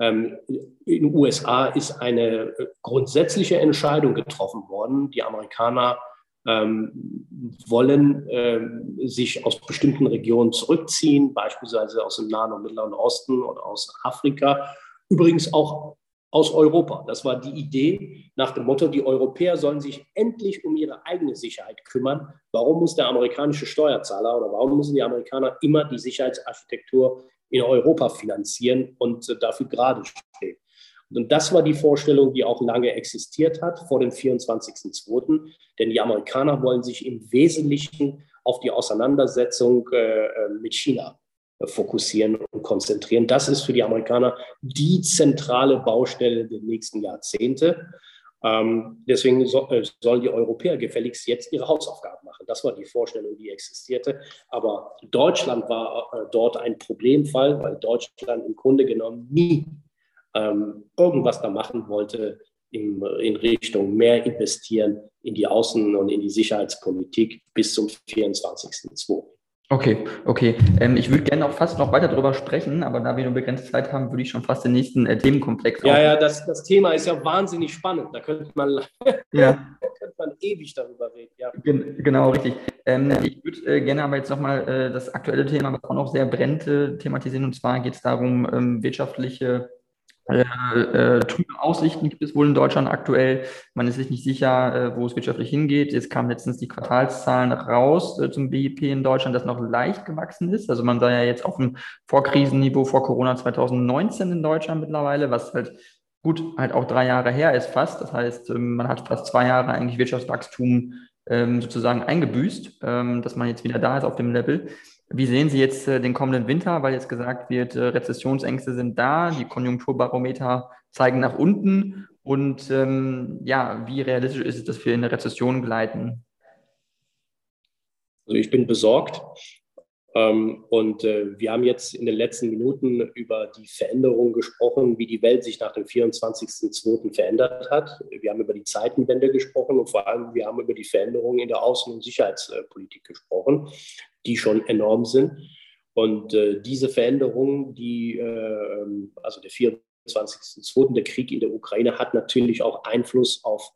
in den USA ist eine grundsätzliche Entscheidung getroffen worden. Die Amerikaner ähm, wollen ähm, sich aus bestimmten Regionen zurückziehen, beispielsweise aus dem Nahen und Mittleren Osten oder aus Afrika. Übrigens auch aus Europa. Das war die Idee nach dem Motto, die Europäer sollen sich endlich um ihre eigene Sicherheit kümmern. Warum muss der amerikanische Steuerzahler oder warum müssen die Amerikaner immer die Sicherheitsarchitektur in Europa finanzieren und äh, dafür gerade stehen? Und das war die Vorstellung, die auch lange existiert hat vor dem 24.02. Denn die Amerikaner wollen sich im Wesentlichen auf die Auseinandersetzung äh, äh, mit China fokussieren und konzentrieren. Das ist für die Amerikaner die zentrale Baustelle der nächsten Jahrzehnte. Ähm, deswegen so, äh, sollen die Europäer gefälligst jetzt ihre Hausaufgaben machen. Das war die Vorstellung, die existierte. Aber Deutschland war äh, dort ein Problemfall, weil Deutschland im Grunde genommen nie ähm, irgendwas da machen wollte in, in Richtung mehr investieren in die Außen- und in die Sicherheitspolitik bis zum 24.02. Okay, okay. Ähm, ich würde gerne auch fast noch weiter darüber sprechen, aber da wir nur begrenzte Zeit haben, würde ich schon fast den nächsten äh, Themenkomplex Ja, ja, das, das Thema ist ja wahnsinnig spannend. Da könnte man, ja. könnte man ewig darüber reden. Ja. Gen genau, richtig. Ähm, ich würde äh, gerne aber jetzt nochmal äh, das aktuelle Thema, was auch noch sehr brennt, äh, thematisieren. Und zwar geht es darum, ähm, wirtschaftliche äh, äh, trübe Aussichten gibt es wohl in Deutschland aktuell. Man ist sich nicht sicher, äh, wo es wirtschaftlich hingeht. Jetzt kamen letztens die Quartalszahlen raus äh, zum BIP in Deutschland, das noch leicht gewachsen ist. Also man sei ja jetzt auf dem Vorkrisenniveau vor Corona 2019 in Deutschland mittlerweile, was halt gut halt auch drei Jahre her ist fast. Das heißt, ähm, man hat fast zwei Jahre eigentlich Wirtschaftswachstum ähm, sozusagen eingebüßt, ähm, dass man jetzt wieder da ist auf dem Level. Wie sehen Sie jetzt äh, den kommenden Winter, weil jetzt gesagt wird, äh, Rezessionsängste sind da, die Konjunkturbarometer zeigen nach unten und ähm, ja, wie realistisch ist es, dass wir in eine Rezession gleiten? Also ich bin besorgt Ähm, und äh, wir haben jetzt in den letzten Minuten über die Veränderungen gesprochen, wie die Welt sich nach dem 24.02. verändert hat. Wir haben über die Zeitenwende gesprochen und vor allem wir haben über die Veränderungen in der Außen- und Sicherheitspolitik gesprochen, die schon enorm sind. Und äh, diese Veränderungen, die, äh, also der 24.02., der Krieg in der Ukraine, hat natürlich auch Einfluss auf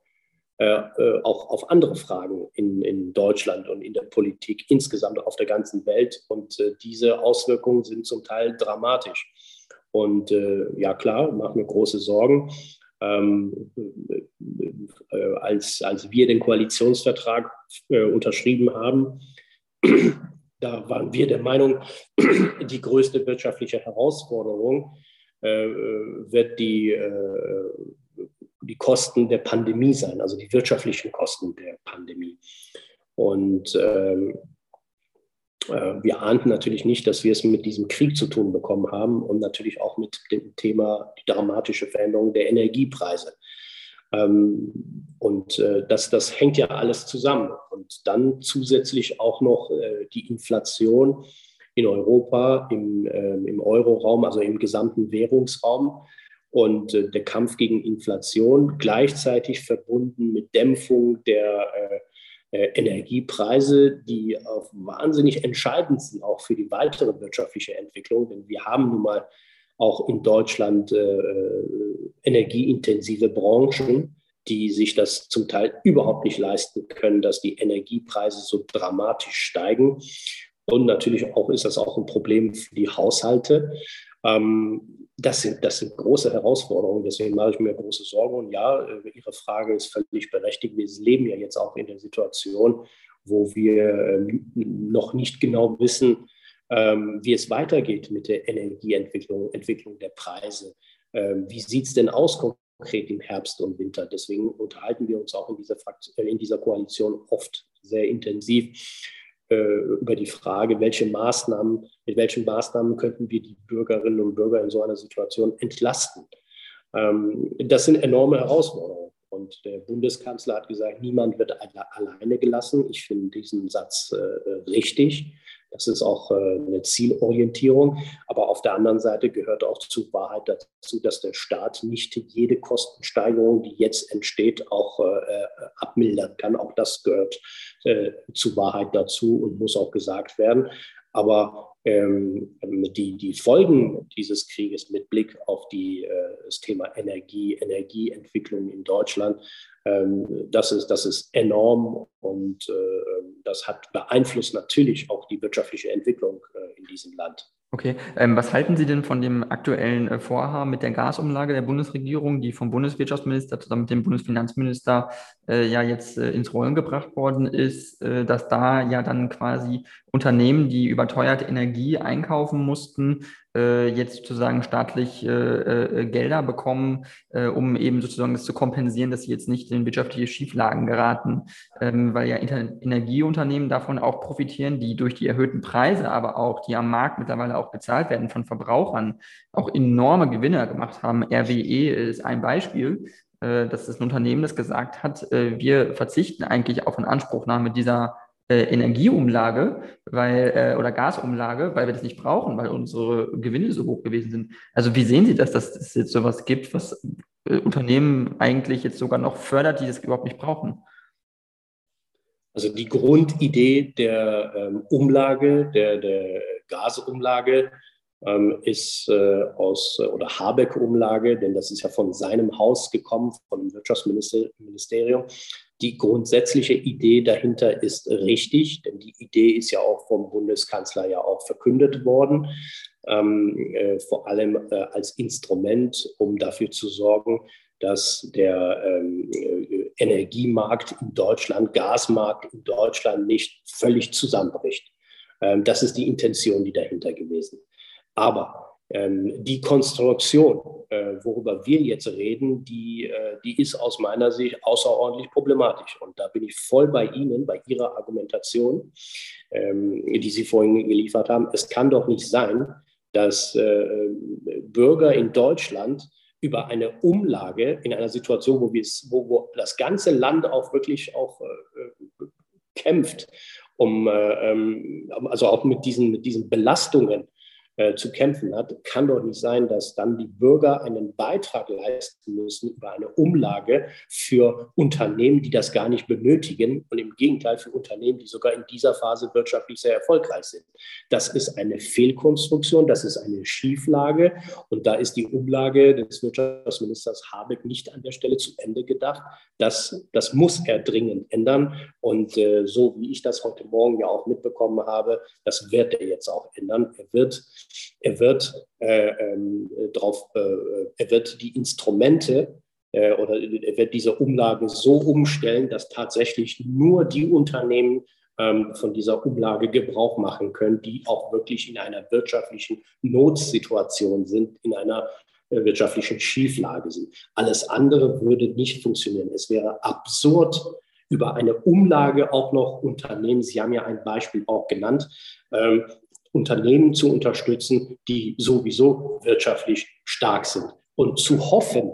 äh, äh, auch auf andere Fragen in, in Deutschland und in der Politik insgesamt auf der ganzen Welt. Und äh, diese Auswirkungen sind zum Teil dramatisch. Und äh, ja, klar, macht mir große Sorgen. Ähm, äh, als, als wir den Koalitionsvertrag unterschrieben haben, da waren wir der Meinung, die größte wirtschaftliche Herausforderung wird die die Kosten der Pandemie sein, also die wirtschaftlichen Kosten der Pandemie. Und ähm, äh, wir ahnten natürlich nicht, dass wir es mit diesem Krieg zu tun bekommen haben und natürlich auch mit dem Thema die dramatische Veränderung der Energiepreise. Ähm, und äh, das, das hängt ja alles zusammen. Und dann zusätzlich auch noch äh, die Inflation in Europa, im, äh, im Euroraum, also im gesamten Währungsraum und äh, der Kampf gegen Inflation gleichzeitig verbunden mit Dämpfung der äh, äh, Energiepreise, die wahnsinnig entscheidend sind, auch für die weitere wirtschaftliche Entwicklung. Denn wir haben nun mal auch in Deutschland äh, energieintensive Branchen, die sich das zum Teil überhaupt nicht leisten können, dass die Energiepreise so dramatisch steigen. Und natürlich auch ist das auch ein Problem für die Haushalte. Ähm, das, sind, das sind große Herausforderungen, deswegen mache ich mir große Sorgen. Und ja, äh, Ihre Frage ist völlig berechtigt. Wir leben ja jetzt auch in der Situation, wo wir noch nicht genau wissen, wie es weitergeht mit der Energieentwicklung, Entwicklung der Preise. Wie sieht es denn aus konkret im Herbst und Winter? Deswegen unterhalten wir uns auch in dieser, Fraktion, in dieser Koalition oft sehr intensiv äh, über die Frage, welche Maßnahmen, mit welchen Maßnahmen könnten wir die Bürgerinnen und Bürger in so einer Situation entlasten. Ähm, das sind enorme Herausforderungen. Und der Bundeskanzler hat gesagt, niemand wird alleine gelassen. Ich finde diesen Satz äh, richtig. Das ist auch äh, eine Zielorientierung. Aber auf der anderen Seite gehört auch zur Wahrheit dazu, dass der Staat nicht jede Kostensteigerung, die jetzt entsteht, auch äh, abmildern kann. Auch das gehört äh, zur Wahrheit dazu und muss auch gesagt werden. Aber ähm, die, die Folgen dieses Krieges mit Blick auf die, äh, das Thema Energie, Energieentwicklung in Deutschland, ähm, das, ist, das ist enorm und äh, das hat beeinflusst natürlich auch die wirtschaftliche Entwicklung äh, in diesem Land. Okay, ähm, was halten Sie denn von dem aktuellen äh, Vorhaben mit der Gasumlage der Bundesregierung, die vom Bundeswirtschaftsminister zusammen mit dem Bundesfinanzminister äh, ja jetzt ins Rollen gebracht worden ist, dass da ja dann quasi Unternehmen, die überteuerte Energie einkaufen mussten, jetzt sozusagen staatlich äh, Gelder bekommen, um eben sozusagen das zu kompensieren, dass sie jetzt nicht in wirtschaftliche Schieflagen geraten, ähm, weil ja Energieunternehmen davon auch profitieren, die durch die erhöhten Preise, aber auch die am Markt mittlerweile auch bezahlt werden von Verbrauchern, auch enorme Gewinne gemacht haben. RWE ist ein Beispiel. Äh, das ist ein Unternehmen, das gesagt hat, äh, wir verzichten eigentlich auf Anspruchnahme dieser äh, Energieumlage weil, oder Gasumlage, weil wir das nicht brauchen, weil unsere Gewinne so hoch gewesen sind. Also wie sehen Sie das, dass es jetzt sowas gibt, was Unternehmen eigentlich jetzt sogar noch fördert, die das überhaupt nicht brauchen? Also die Grundidee der ähm, Umlage, der, der Gasumlage, ähm, ist äh, aus, äh, oder Habeck-Umlage, denn das ist ja von seinem Haus gekommen, vom Wirtschaftsministerium. Die grundsätzliche Idee dahinter ist richtig, denn die Idee ist ja auch vom Bundeskanzler ja auch verkündet worden, ähm, äh, vor allem äh, als Instrument, um dafür zu sorgen, dass der ähm, äh, Energiemarkt in Deutschland, Gasmarkt in Deutschland nicht völlig zusammenbricht. Ähm, das ist die Intention, die dahinter gewesen. Aber die Konstruktion, äh, worüber wir jetzt reden, die, äh, die ist aus meiner Sicht außerordentlich problematisch. Und da bin ich voll bei Ihnen, bei Ihrer Argumentation, ähm, die Sie vorhin geliefert haben. Es kann doch nicht sein, dass äh, Bürger in Deutschland über eine Umlage in einer Situation, wo, wo, wo das ganze Land auch wirklich auch kämpft um ähm, also auch mit diesen, mit diesen Belastungen äh, zu kämpfen hat, kann doch nicht sein, dass dann die Bürger einen Beitrag leisten müssen über eine Umlage für Unternehmen, die das gar nicht benötigen und im Gegenteil für Unternehmen, die sogar in dieser Phase wirtschaftlich sehr erfolgreich sind. Das ist eine Fehlkonstruktion, das ist eine Schieflage und da ist die Umlage des Wirtschaftsministers Habeck nicht an der Stelle zu Ende gedacht. Das, das muss er dringend ändern und äh, so wie ich das heute Morgen ja auch mitbekommen habe, das wird er jetzt auch ändern. Er wird er wird, äh, ähm, drauf, äh, er wird die Instrumente äh, oder er wird diese Umlage so umstellen, dass tatsächlich nur die Unternehmen ähm, von dieser Umlage Gebrauch machen können, die auch wirklich in einer wirtschaftlichen Notsituation sind, in einer äh, wirtschaftlichen Schieflage sind. Alles andere würde nicht funktionieren. Es wäre absurd, über eine Umlage auch noch Unternehmen, Sie haben ja ein Beispiel auch genannt, ähm, Unternehmen zu unterstützen, die sowieso wirtschaftlich stark sind. Und zu hoffen,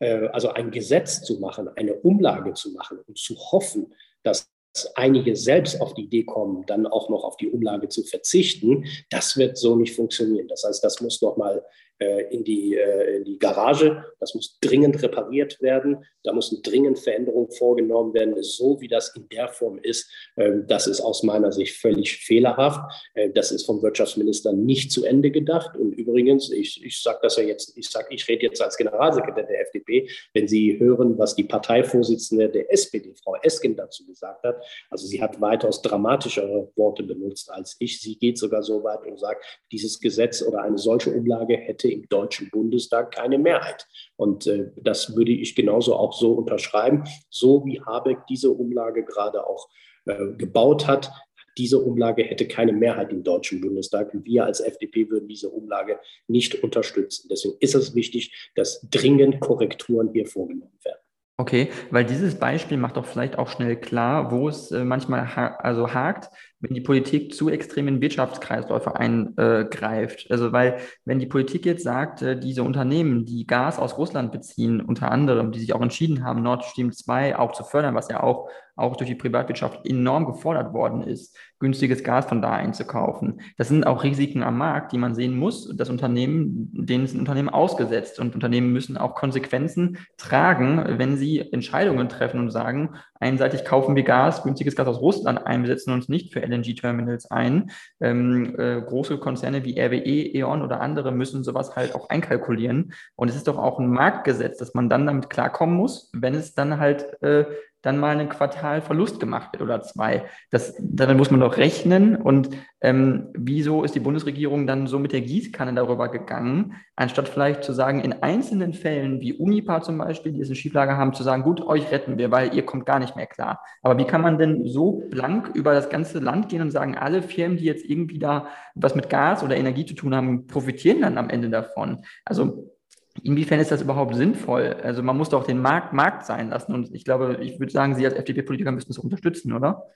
äh, also ein Gesetz zu machen, eine Umlage zu machen und zu hoffen, dass einige selbst auf die Idee kommen, dann auch noch auf die Umlage zu verzichten, das wird so nicht funktionieren. Das heißt, das muss nochmal in, die, äh, in die Garage. Das muss dringend repariert werden. Da müssen dringend Veränderungen vorgenommen werden. So wie das in der Form ist, ähm, das ist aus meiner Sicht völlig fehlerhaft. Äh, das ist vom Wirtschaftsminister nicht zu Ende gedacht. Und übrigens, ich, ich sage das ja jetzt, ich sage, ich rede jetzt als Generalsekretär der FDP, wenn Sie hören, was die Parteivorsitzende der SPD, Frau Esken, dazu gesagt hat. Also sie hat weitaus dramatischere Worte benutzt als ich. Sie geht sogar so weit und sagt, dieses Gesetz oder eine solche Umlage hätte im Deutschen Bundestag keine Mehrheit. Und äh, das würde ich genauso auch so unterschreiben. So wie Habeck diese Umlage gerade auch äh, gebaut hat, diese Umlage hätte keine Mehrheit im Deutschen Bundestag. Wir als FDP würden diese Umlage nicht unterstützen. Deswegen ist es wichtig, dass dringend Korrekturen hier vorgenommen werden. Okay, weil dieses Beispiel macht doch vielleicht auch schnell klar, wo es äh, manchmal ha also hakt, wenn die Politik zu extremen Wirtschaftskreisläufe eingreift. Also weil wenn die Politik jetzt sagt, äh, diese Unternehmen, die Gas aus Russland beziehen, unter anderem, die sich auch entschieden haben, Nord Stream 2 auch zu fördern, was ja auch, auch durch die Privatwirtschaft enorm gefordert worden ist, günstiges Gas von da einzukaufen. Das sind auch Risiken am Markt, die man sehen muss. Das Unternehmen, denen ist ein Unternehmen ausgesetzt und Unternehmen müssen auch Konsequenzen tragen, wenn sie Entscheidungen treffen und sagen, einseitig kaufen wir Gas, günstiges Gas aus Russland ein, wir setzen uns nicht für LNG-Terminals ein. Ähm, äh, große Konzerne wie RWE, E.ON oder andere müssen sowas halt auch einkalkulieren. Und es ist doch auch ein Marktgesetz, dass man dann damit klarkommen muss, wenn es dann halt äh, dann mal einen Quartal Verlust gemacht wird oder zwei. Das, damit muss man doch rechnen. Und ähm, wieso ist die Bundesregierung dann so mit der Gießkanne darüber gegangen, anstatt vielleicht zu sagen, in einzelnen Fällen, wie Unipa zum Beispiel, die es in Schieflage haben, zu sagen, gut, euch retten wir, weil ihr kommt gar nicht mehr klar. Aber wie kann man denn so blank über das ganze Land gehen und sagen, alle Firmen, die jetzt irgendwie da was mit Gas oder Energie zu tun haben, profitieren dann am Ende davon? Also Inwiefern ist das überhaupt sinnvoll? Also man muss doch den Markt Markt sein lassen. Und ich glaube, ich würde sagen, Sie als FDP-Politiker müssen das unterstützen, oder?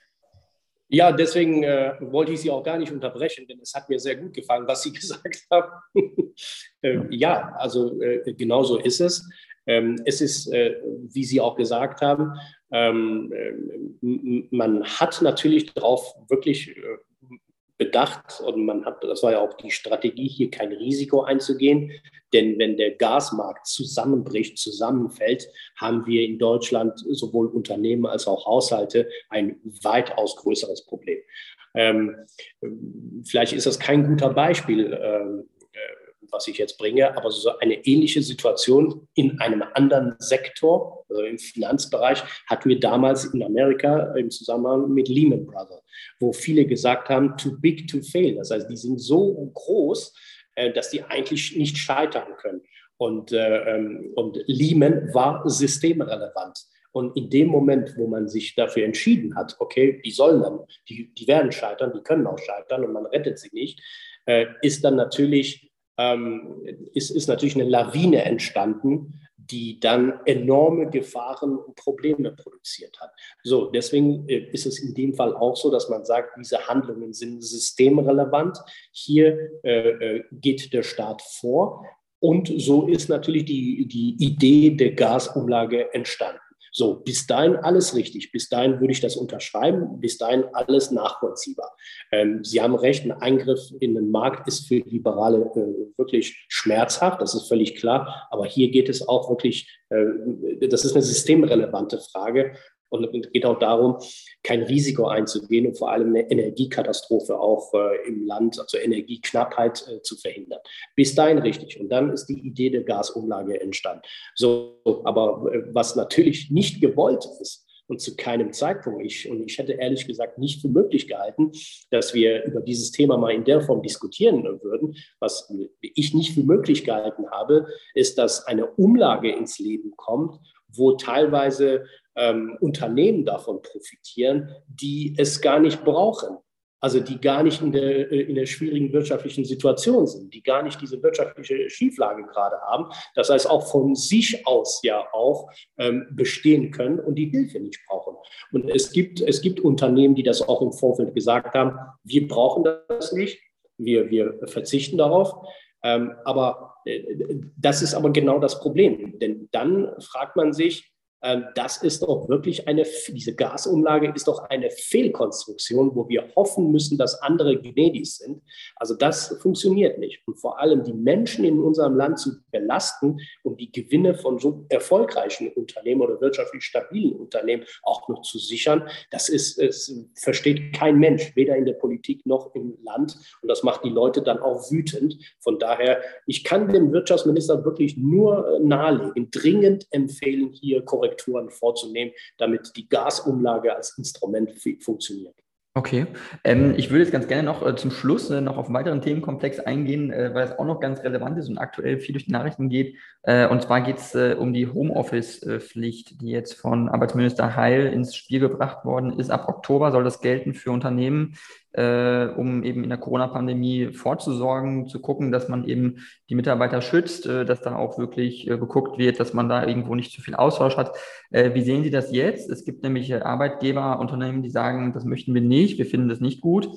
Ja, deswegen äh, wollte ich Sie auch gar nicht unterbrechen, denn es hat mir sehr gut gefallen, was Sie gesagt haben. äh, ja, also äh, genau so ist es. Ähm, es ist, äh, wie Sie auch gesagt haben, ähm, äh, man hat natürlich darauf wirklich äh, bedacht und man hat, das war ja auch die Strategie, hier kein Risiko einzugehen. Denn wenn der Gasmarkt zusammenbricht, zusammenfällt, haben wir in Deutschland sowohl Unternehmen als auch Haushalte ein weitaus größeres Problem. Ähm, vielleicht ist das kein guter Beispiel, ähm, was ich jetzt bringe, aber so eine ähnliche Situation in einem anderen Sektor, also im Finanzbereich, hatten wir damals in Amerika im Zusammenhang mit Lehman Brothers, wo viele gesagt haben, too big to fail. Das heißt, die sind so groß, äh, dass die eigentlich nicht scheitern können. Und, äh, ähm, und Lehman war systemrelevant. Und in dem Moment, wo man sich dafür entschieden hat, okay, die sollen dann, die, die werden scheitern, die können auch scheitern und man rettet sie nicht, äh, ist dann natürlich ähm, ist, ist natürlich eine Lawine entstanden, die dann enorme Gefahren und Probleme produziert hat. So, deswegen äh, ist es in dem Fall auch so, dass man sagt, diese Handlungen sind systemrelevant. Hier äh, äh geht der Staat vor. Und so ist natürlich die, die Idee der Gasumlage entstanden. So, bis dahin alles richtig. Bis dahin würde ich das unterschreiben. Bis dahin alles nachvollziehbar. Ähm, Sie haben recht, ein Eingriff in den Markt ist für Liberale äh, wirklich schmerzhaft. Das ist völlig klar. Aber hier geht es auch wirklich, äh, das ist eine systemrelevante Frage. Und es geht auch darum, kein Risiko einzugehen und vor allem eine Energiekatastrophe auch äh, im Land, also Energieknappheit äh, zu verhindern. Bis dahin richtig. Und dann ist die Idee der Gasumlage entstanden. So, aber äh, was natürlich nicht gewollt ist, und zu keinem Zeitpunkt. Ich, und ich hätte ehrlich gesagt nicht für möglich gehalten, dass wir über dieses Thema mal in der Form diskutieren würden. Was ich nicht für möglich gehalten habe, ist, dass eine Umlage ins Leben kommt, wo teilweise ähm, Unternehmen davon profitieren, die es gar nicht brauchen. Also die gar nicht in der, äh, in der schwierigen wirtschaftlichen Situation sind, die gar nicht diese wirtschaftliche Schieflage gerade haben. Das heißt, auch von sich aus ja auch ähm, bestehen können und die Hilfe nicht brauchen. Und es gibt, es gibt Unternehmen, die das auch im Vorfeld gesagt haben, wir brauchen das nicht, wir, wir verzichten darauf. Ähm, aber äh, das ist aber genau das Problem. Denn dann fragt man sich, das ist doch wirklich eine, diese Gasumlage ist doch eine Fehlkonstruktion, wo wir hoffen müssen, dass andere gnädig sind. Also das funktioniert nicht. Und vor allem die Menschen in unserem Land zu belasten, um die Gewinne von so erfolgreichen Unternehmen oder wirtschaftlich stabilen Unternehmen auch noch zu sichern, das ist, es versteht kein Mensch, weder in der Politik noch im Land. Und das macht die Leute dann auch wütend. Von daher, ich kann dem Wirtschaftsminister wirklich nur äh, nahelegen, dringend empfehlen, hier korrekt Korrekturen vorzunehmen, damit die Gasumlage als Instrument funktioniert. Okay, ähm, ich würde jetzt ganz gerne noch äh, zum Schluss äh, noch auf einen weiteren Themenkomplex eingehen, äh, weil es auch noch ganz relevant ist und aktuell viel durch die Nachrichten geht. Äh, und zwar geht es äh, um die Homeoffice-Pflicht, die jetzt von Arbeitsminister Heil ins Spiel gebracht worden ist. Ab Oktober soll das gelten für Unternehmen, äh, um eben in der Corona-Pandemie vorzusorgen, zu gucken, dass man eben die Mitarbeiter schützt, äh, dass da auch wirklich äh, geguckt wird, dass man da irgendwo nicht zu viel Austausch hat. Äh, wie sehen Sie das jetzt? Es gibt nämlich äh, Arbeitgeberunternehmen, die sagen, das möchten wir nicht, wir finden das nicht gut.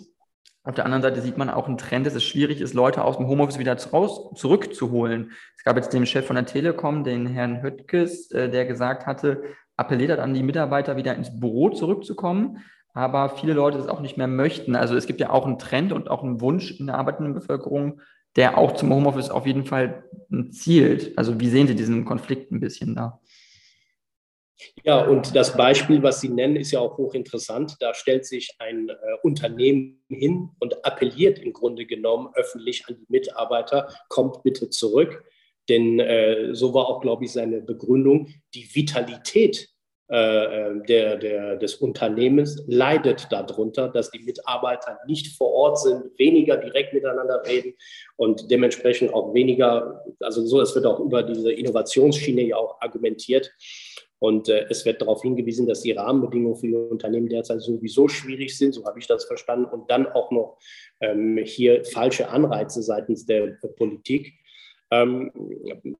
Auf der anderen Seite sieht man auch einen Trend, dass es schwierig ist, Leute aus dem Homeoffice wieder raus, zurückzuholen. Es gab jetzt den Chef von der Telekom, den Herrn Höttges, äh, der gesagt hatte, appelliert hat an die Mitarbeiter, wieder ins Büro zurückzukommen aber viele Leute das auch nicht mehr möchten. Also es gibt ja auch einen Trend und auch einen Wunsch in der arbeitenden Bevölkerung, der auch zum Homeoffice auf jeden Fall zielt. Also wie sehen Sie diesen Konflikt ein bisschen da? Ja, und das Beispiel, was Sie nennen, ist ja auch hochinteressant. Da stellt sich ein äh, Unternehmen hin und appelliert im Grunde genommen öffentlich an die Mitarbeiter, kommt bitte zurück. Denn äh, so war auch, glaube ich, seine Begründung, die Vitalität der, der, des Unternehmens leidet darunter, dass die Mitarbeiter nicht vor Ort sind, weniger direkt miteinander reden und dementsprechend auch weniger, also so, es wird auch über diese Innovationsschiene ja auch argumentiert. Und äh, es wird darauf hingewiesen, dass die Rahmenbedingungen für die Unternehmen derzeit sowieso schwierig sind, so habe ich das verstanden, und dann auch noch ähm, hier falsche Anreize seitens der Politik. Ähm,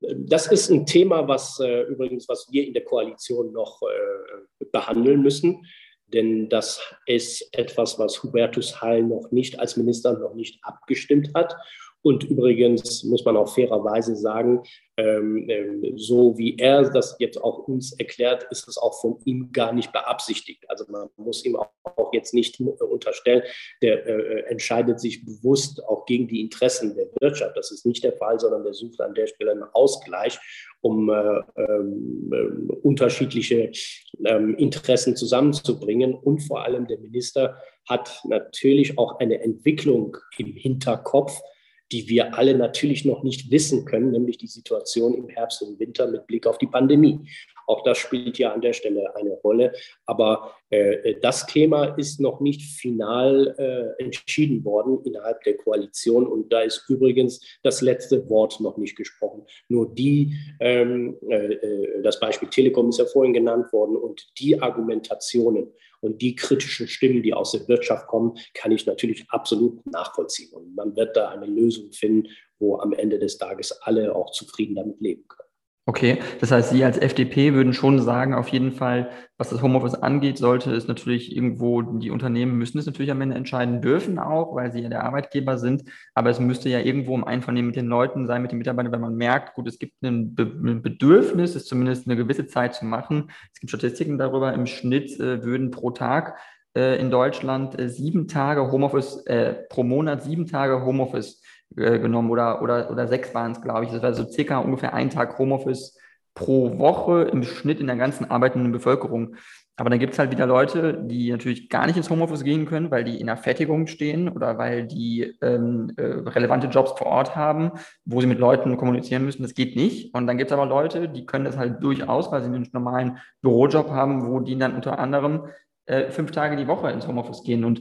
das ist ein Thema, was äh, übrigens, was wir in der Koalition noch äh, behandeln müssen. Denn das ist etwas, was Hubertus Heil noch nicht als Minister noch nicht abgestimmt hat. Und übrigens muss man auch fairerweise sagen, ähm, ähm, so wie er das jetzt auch uns erklärt, ist es auch von ihm gar nicht beabsichtigt. Also man muss ihm auch, auch jetzt nicht unterstellen, der äh, entscheidet sich bewusst auch gegen die Interessen der Wirtschaft. Das ist nicht der Fall, sondern der sucht an der Stelle einen Ausgleich, um äh, äh, unterschiedliche ähm, Interessen zusammenzubringen. Und vor allem der Minister hat natürlich auch eine Entwicklung im Hinterkopf, die wir alle natürlich noch nicht wissen können, nämlich die Situation im Herbst und Winter mit Blick auf die Pandemie. Auch das spielt ja an der Stelle eine Rolle. Aber äh, das Thema ist noch nicht final äh, entschieden worden innerhalb der Koalition. Und da ist übrigens das letzte Wort noch nicht gesprochen. Nur die, ähm, äh, äh das Beispiel Telekom ist ja vorhin genannt worden, und die Argumentationen und die kritischen Stimmen, die aus der Wirtschaft kommen, kann ich natürlich absolut nachvollziehen. Und man wird da eine Lösung finden, wo am Ende des Tages alle auch zufrieden damit leben können. Okay, das heißt, Sie als FDP würden schon sagen, auf jeden Fall, was das Homeoffice angeht, sollte es natürlich irgendwo, die Unternehmen müssen es natürlich am Ende entscheiden dürfen auch, weil sie ja der Arbeitgeber sind, aber es müsste ja irgendwo im Einvernehmen mit den Leuten sein, mit den Mitarbeitern, wenn man merkt, gut, es gibt ein, Be ein Bedürfnis, es zumindest eine gewisse Zeit zu machen. Es gibt Statistiken darüber, im Schnitt äh, würden pro Tag äh, in Deutschland äh, sieben Tage Homeoffice, pro Monat sieben Tage Homeoffice äh, genommen oder, oder, oder sechs waren es, glaube ich. Das war so circa ungefähr ein Tag Homeoffice pro Woche im Schnitt in der ganzen arbeitenden Bevölkerung. Aber dann gibt es halt wieder Leute, die natürlich gar nicht ins Homeoffice gehen können, weil die in der Fertigung stehen oder weil die ähm, äh, relevante Jobs vor Ort haben, wo sie mit Leuten kommunizieren müssen. Das geht nicht. Und dann gibt es aber Leute, die können das halt durchaus, weil sie einen normalen Bürojob haben, wo die dann unter anderem äh, fünf Tage die Woche ins Homeoffice gehen. Und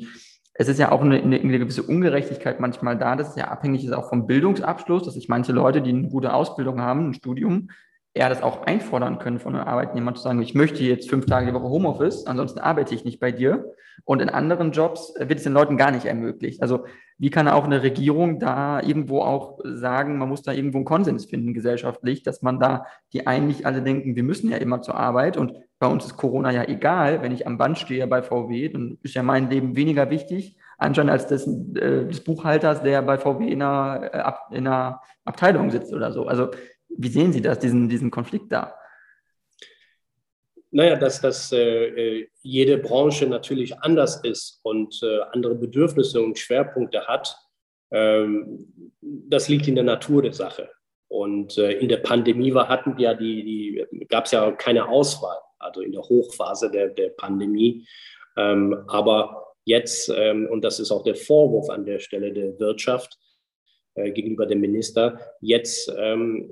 es ist ja auch eine, eine, gewisse Ungerechtigkeit manchmal da, dass es ja abhängig ist auch vom Bildungsabschluss, dass sich manche Leute, die eine gute Ausbildung haben, ein Studium, eher das auch einfordern können von einem Arbeitnehmer, zu sagen, ich möchte jetzt fünf Tage die Woche Homeoffice, ansonsten arbeite ich nicht bei dir. Und in anderen Jobs wird es den Leuten gar nicht ermöglicht. Also wie kann auch eine Regierung da irgendwo auch sagen, man muss da irgendwo einen Konsens finden gesellschaftlich, dass man da, die eigentlich alle denken, wir müssen ja immer zur Arbeit und bei uns ist Corona ja egal, wenn ich am Band stehe bei VW, dann ist ja mein Leben weniger wichtig, anscheinend als das äh, des Buchhalters, der bei VW in einer, äh, in einer Abteilung sitzt oder so. Also wie sehen Sie das, diesen, diesen Konflikt da? Naja, dass, dass äh, jede Branche natürlich anders ist und äh, andere Bedürfnisse und Schwerpunkte hat, ähm, das liegt in der Natur der Sache. Und äh, in der Pandemie war, hatten wir die, die gab es ja keine Auswahl, also in der Hochphase der, der Pandemie. Ähm, aber jetzt, ähm, und das ist auch der Vorwurf an der Stelle der Wirtschaft, äh, gegenüber dem Minister. Jetzt ähm,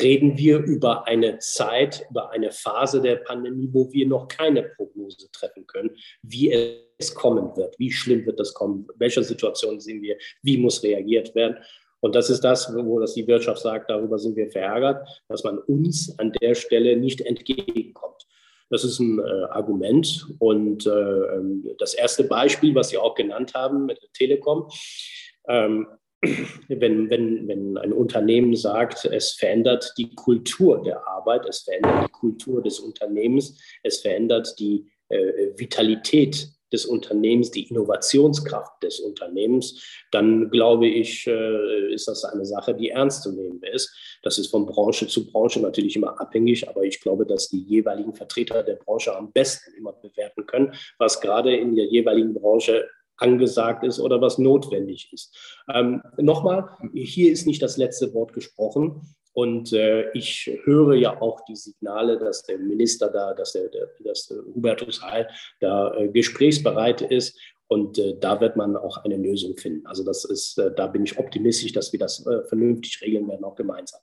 reden wir über eine Zeit, über eine Phase der Pandemie, wo wir noch keine Prognose treffen können, wie es kommen wird, wie schlimm wird das kommen, welche Situation sind wir, wie muss reagiert werden. Und das ist das, wo das die Wirtschaft sagt, darüber sind wir verärgert, dass man uns an der Stelle nicht entgegenkommt. Das ist ein äh, Argument. Und äh, ähm, das erste Beispiel, was Sie auch genannt haben mit der Telekom, ähm, wenn, wenn, wenn ein Unternehmen sagt, es verändert die Kultur der Arbeit, es verändert die Kultur des Unternehmens, es verändert die äh, Vitalität des Unternehmens, die Innovationskraft des Unternehmens, dann glaube ich, äh, ist das eine Sache, die ernst zu nehmen ist. Das ist von Branche zu Branche natürlich immer abhängig, aber ich glaube, dass die jeweiligen Vertreter der Branche am besten immer bewerten können, was gerade in der jeweiligen Branche angesagt ist oder was notwendig ist. Ähm, Nochmal, hier ist nicht das letzte Wort gesprochen. Und äh, ich höre ja auch die Signale, dass der Minister da, dass der, der dass der Hubertus Heil da äh, gesprächsbereit ist. Und äh, da wird man auch eine Lösung finden. Also das ist, äh, da bin ich optimistisch, dass wir das äh, vernünftig regeln werden, auch gemeinsam.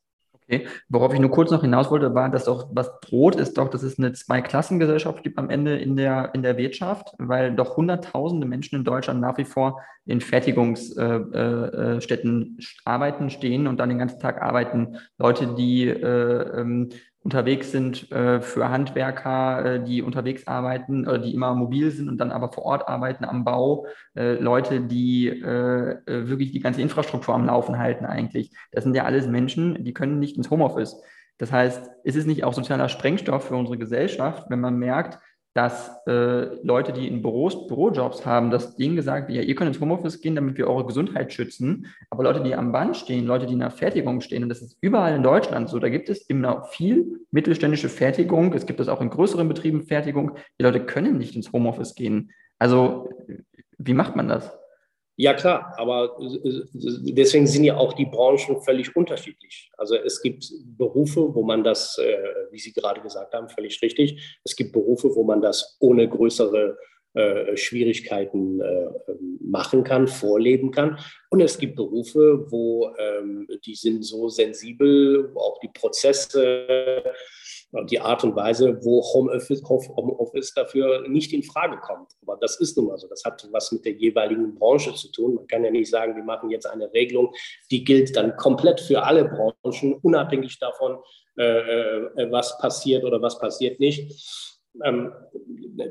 Okay. Worauf ich nur kurz noch hinaus wollte, war, dass doch was droht, ist doch, dass es eine Zweiklassengesellschaft gibt am Ende in der, in der Wirtschaft, weil doch hunderttausende Menschen in Deutschland nach wie vor in Fertigungsstätten äh, äh, arbeiten, stehen und dann den ganzen Tag arbeiten. Leute, die äh, ähm, unterwegs sind äh, für Handwerker, äh, die unterwegs arbeiten, äh, die immer mobil sind und dann aber vor Ort arbeiten am Bau, äh, Leute, die äh, äh, wirklich die ganze Infrastruktur am Laufen halten eigentlich. Das sind ja alles Menschen, die können nicht ins Homeoffice. Das heißt, ist es nicht auch sozialer Sprengstoff für unsere Gesellschaft, wenn man merkt, dass äh, Leute, die in Büros, Bürojobs haben, dass denen gesagt wird, ja, ihr könnt ins Homeoffice gehen, damit wir eure Gesundheit schützen. Aber Leute, die am Band stehen, Leute, die in der Fertigung stehen, und das ist überall in Deutschland so, da gibt es immer viel mittelständische Fertigung, es gibt es auch in größeren Betrieben Fertigung, die Leute können nicht ins Homeoffice gehen. Also, wie macht man das? Ja, klar, aber deswegen sind ja auch die Branchen völlig unterschiedlich. Also es gibt Berufe, wo man das, äh, wie Sie gerade gesagt haben, völlig richtig, es gibt Berufe, wo man das ohne größere äh, Schwierigkeiten äh, machen kann, vorleben kann. Und es gibt Berufe, wo ähm, die sind so sensibel, auch die Prozesse die Art und Weise, wo Homeoffice, Homeoffice dafür nicht in Frage kommt. Aber das ist nun mal so. Das hat was mit der jeweiligen Branche zu tun. Man kann ja nicht sagen, wir machen jetzt eine Regelung, die gilt dann komplett für alle Branchen, unabhängig davon, äh, äh, was passiert oder was passiert nicht. Ähm,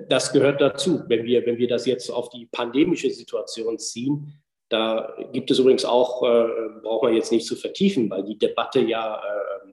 das gehört dazu. Wenn wir, wenn wir das jetzt auf die pandemische Situation ziehen, Da gibt es übrigens auch, äh, braucht man jetzt nicht zu vertiefen, weil die Debatte ja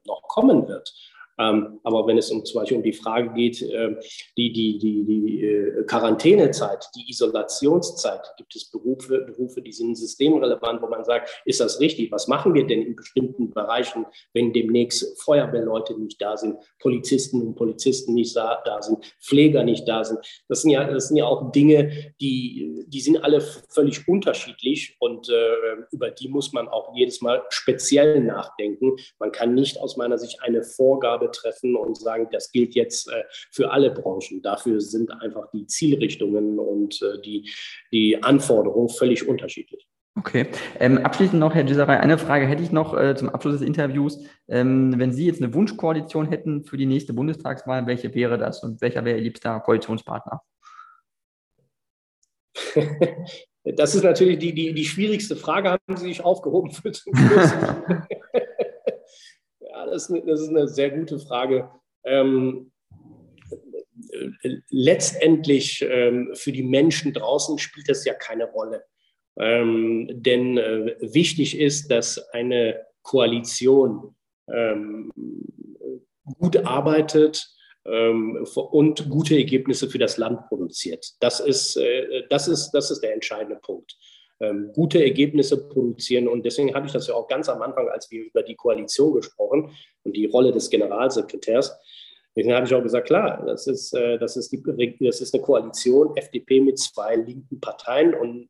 noch kommen wird. Ähm, aber wenn es um zum Beispiel um die Frage geht, äh, die, die, die, die äh, Quarantänezeit, die Isolationszeit, gibt es Berufe, Berufe, die sind systemrelevant, wo man sagt, ist das richtig? Was machen wir denn in bestimmten Bereichen, wenn demnächst Feuerwehrleute nicht da sind, Polizisten und Polizisten nicht da, da sind, Pfleger nicht da sind? Das sind ja, das sind ja auch Dinge, die, die sind alle völlig unterschiedlich und äh, über die muss man auch jedes Mal speziell nachdenken. Man kann nicht aus meiner Sicht eine Vorgabe treffen und sagen, das gilt jetzt äh, für alle Branchen. Dafür sind einfach die Zielrichtungen und äh, die, die Anforderungen völlig unterschiedlich. Okay. Ähm, abschließend noch, Herr Giserei, eine Frage hätte ich noch äh, zum Abschluss des Interviews. Ähm, wenn Sie jetzt eine Wunschkoalition hätten für die nächste Bundestagswahl, welche wäre das und welcher wäre Ihr liebster Koalitionspartner? Das ist natürlich die, die, die schwierigste Frage, haben Sie sich aufgehoben für zum das ist eine, sehr gute Frage. Ähm, letztendlich ähm, für die Menschen draußen spielt das ja keine Rolle. Ähm, denn äh, wichtig ist, dass eine Koalition ähm, gut arbeitet ähm, und gute Ergebnisse für das Land produziert. Das ist, äh, das ist, das ist der entscheidende Punkt ähm, gute Ergebnisse produzieren. Und deswegen habe ich das ja auch ganz am Anfang, als wir über die Koalition gesprochen und die Rolle des Generalsekretärs, Deswegen habe ich auch gesagt, klar, das ist, äh, das, ist die, das ist eine Koalition, FDP mit zwei linken Parteien und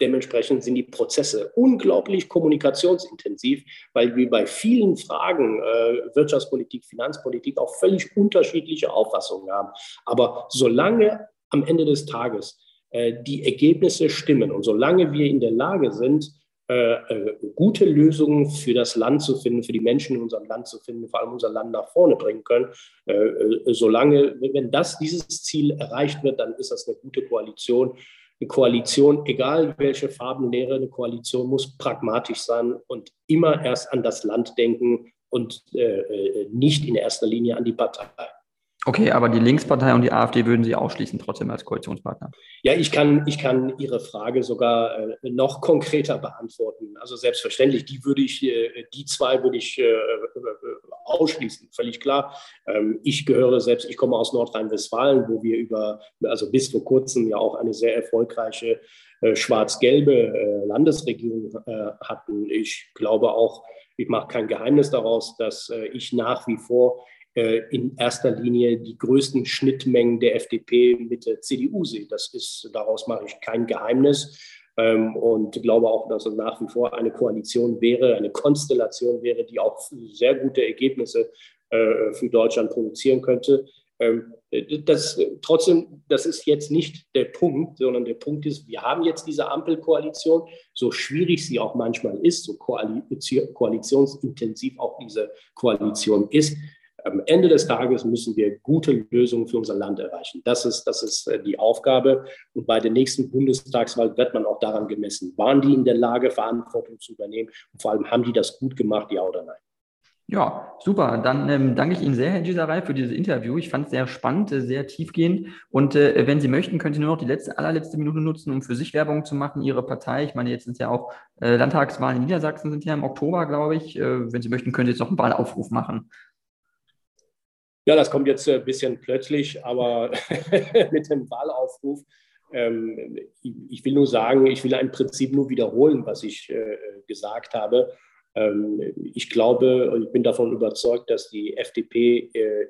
dementsprechend sind die Prozesse unglaublich kommunikationsintensiv, weil wir bei vielen Fragen äh, Wirtschaftspolitik, Finanzpolitik auch völlig unterschiedliche Auffassungen haben. Aber solange am Ende des Tages die Ergebnisse stimmen. Und solange wir in der Lage sind, äh, äh, gute Lösungen für das Land zu finden, für die Menschen in unserem Land zu finden, vor allem unser Land nach vorne bringen können. solange, wenn das, dieses Ziel erreicht wird, dann ist das eine gute Koalition. Eine Koalition, egal welche Farbenlehre, eine Koalition muss pragmatisch sein und immer erst an das Land denken und nicht in erster Linie an die Partei. Okay, aber die Linkspartei und die AfD würden Sie ausschließen trotzdem als Koalitionspartner? Ja, ich kann, ich kann Ihre Frage sogar äh, noch konkreter beantworten. Also selbstverständlich, die würde ich, äh, die zwei würde ich äh, ausschließen, völlig klar. Ähm, ich gehöre selbst, ich komme aus Nordrhein-Westfalen, wo wir über, also bis vor kurzem ja auch eine sehr erfolgreiche schwarz-gelbe Landesregierung hatten. Ich glaube auch, ich mache kein Geheimnis daraus, dass ich nach wie vor in erster Linie die größten Schnittmengen der FDP mit der CDU sehe. Das ist, daraus mache ich kein Geheimnis ähm, und glaube auch, dass es nach wie vor eine Koalition wäre, eine Konstellation wäre, die auch sehr gute Ergebnisse äh, für Deutschland produzieren könnte. Ähm, das, trotzdem, das ist jetzt nicht der Punkt, sondern der Punkt ist, wir haben jetzt diese Ampelkoalition, so schwierig sie auch manchmal ist, so koalitionsintensiv auch diese Koalition ist am Ende des Tages müssen wir gute Lösungen für unser Land erreichen. Das ist, das ist äh, die Aufgabe. Und bei der nächsten Bundestagswahl wird man auch daran gemessen, waren die in der Lage, Verantwortung zu übernehmen? Und vor allem, haben die das gut gemacht, ja oder nein? Ja, super. Dann ähm, danke ich Ihnen sehr, Herr Giserei, für dieses Interview. Ich fand es sehr spannend, äh, sehr tiefgehend. Und äh, wenn Sie möchten, können Sie nur noch die letzte, allerletzte Minute nutzen, um für sich Werbung zu machen, Ihre Partei. Ich meine, jetzt sind ja auch äh, Landtagswahlen in Niedersachsen, sind ja im Oktober, glaube ich. Äh, wenn Sie möchten, können Sie jetzt noch einen Wahlaufruf machen. Ja, das kommt jetzt ein bisschen plötzlich, aber mit dem Wahlaufruf. Ähm, ich will nur sagen, ich will im Prinzip nur wiederholen, was ich äh, gesagt habe. Ähm, ich glaube und ich bin davon überzeugt, dass die FDP äh,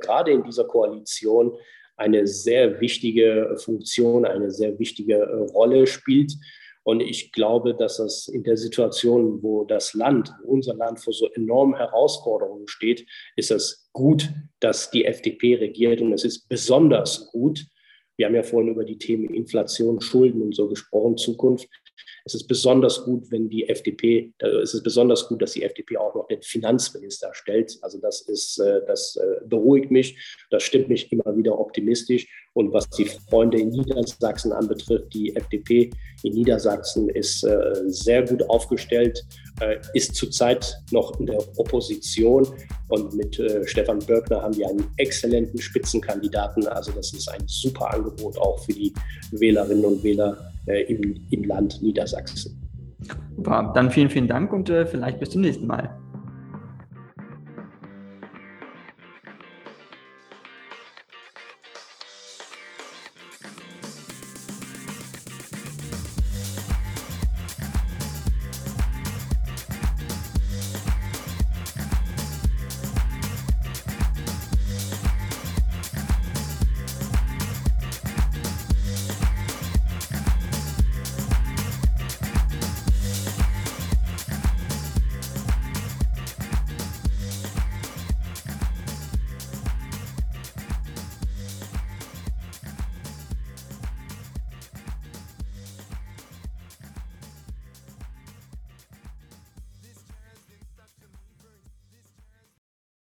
gerade in dieser Koalition eine sehr wichtige Funktion, eine sehr wichtige äh, Rolle spielt. Und ich glaube, dass das in der Situation, wo das Land, unser Land vor so enormen Herausforderungen steht, ist es gut, dass die FDP regiert. Und es ist besonders gut, wir haben ja vorhin über die Themen Inflation, Schulden und so gesprochen, Zukunft. Es ist besonders gut, wenn die FDP, es ist besonders gut, dass die FDP auch noch den Finanzminister stellt. Also das ist, äh, das äh, beruhigt mich, das stimmt mich immer wieder optimistisch. Und was die Freunde in Niedersachsen anbetrifft, die FDP in Niedersachsen ist äh, sehr gut aufgestellt, ist zurzeit noch in der Opposition. Und mit Stefan Börkner haben wir einen exzellenten Spitzenkandidaten. Also das ist ein super Angebot auch für die Wählerinnen und Wähler im, im Land Niedersachsen. Niedersachsen. Super, dann vielen, vielen Dank und äh, vielleicht bis zum nächsten Mal.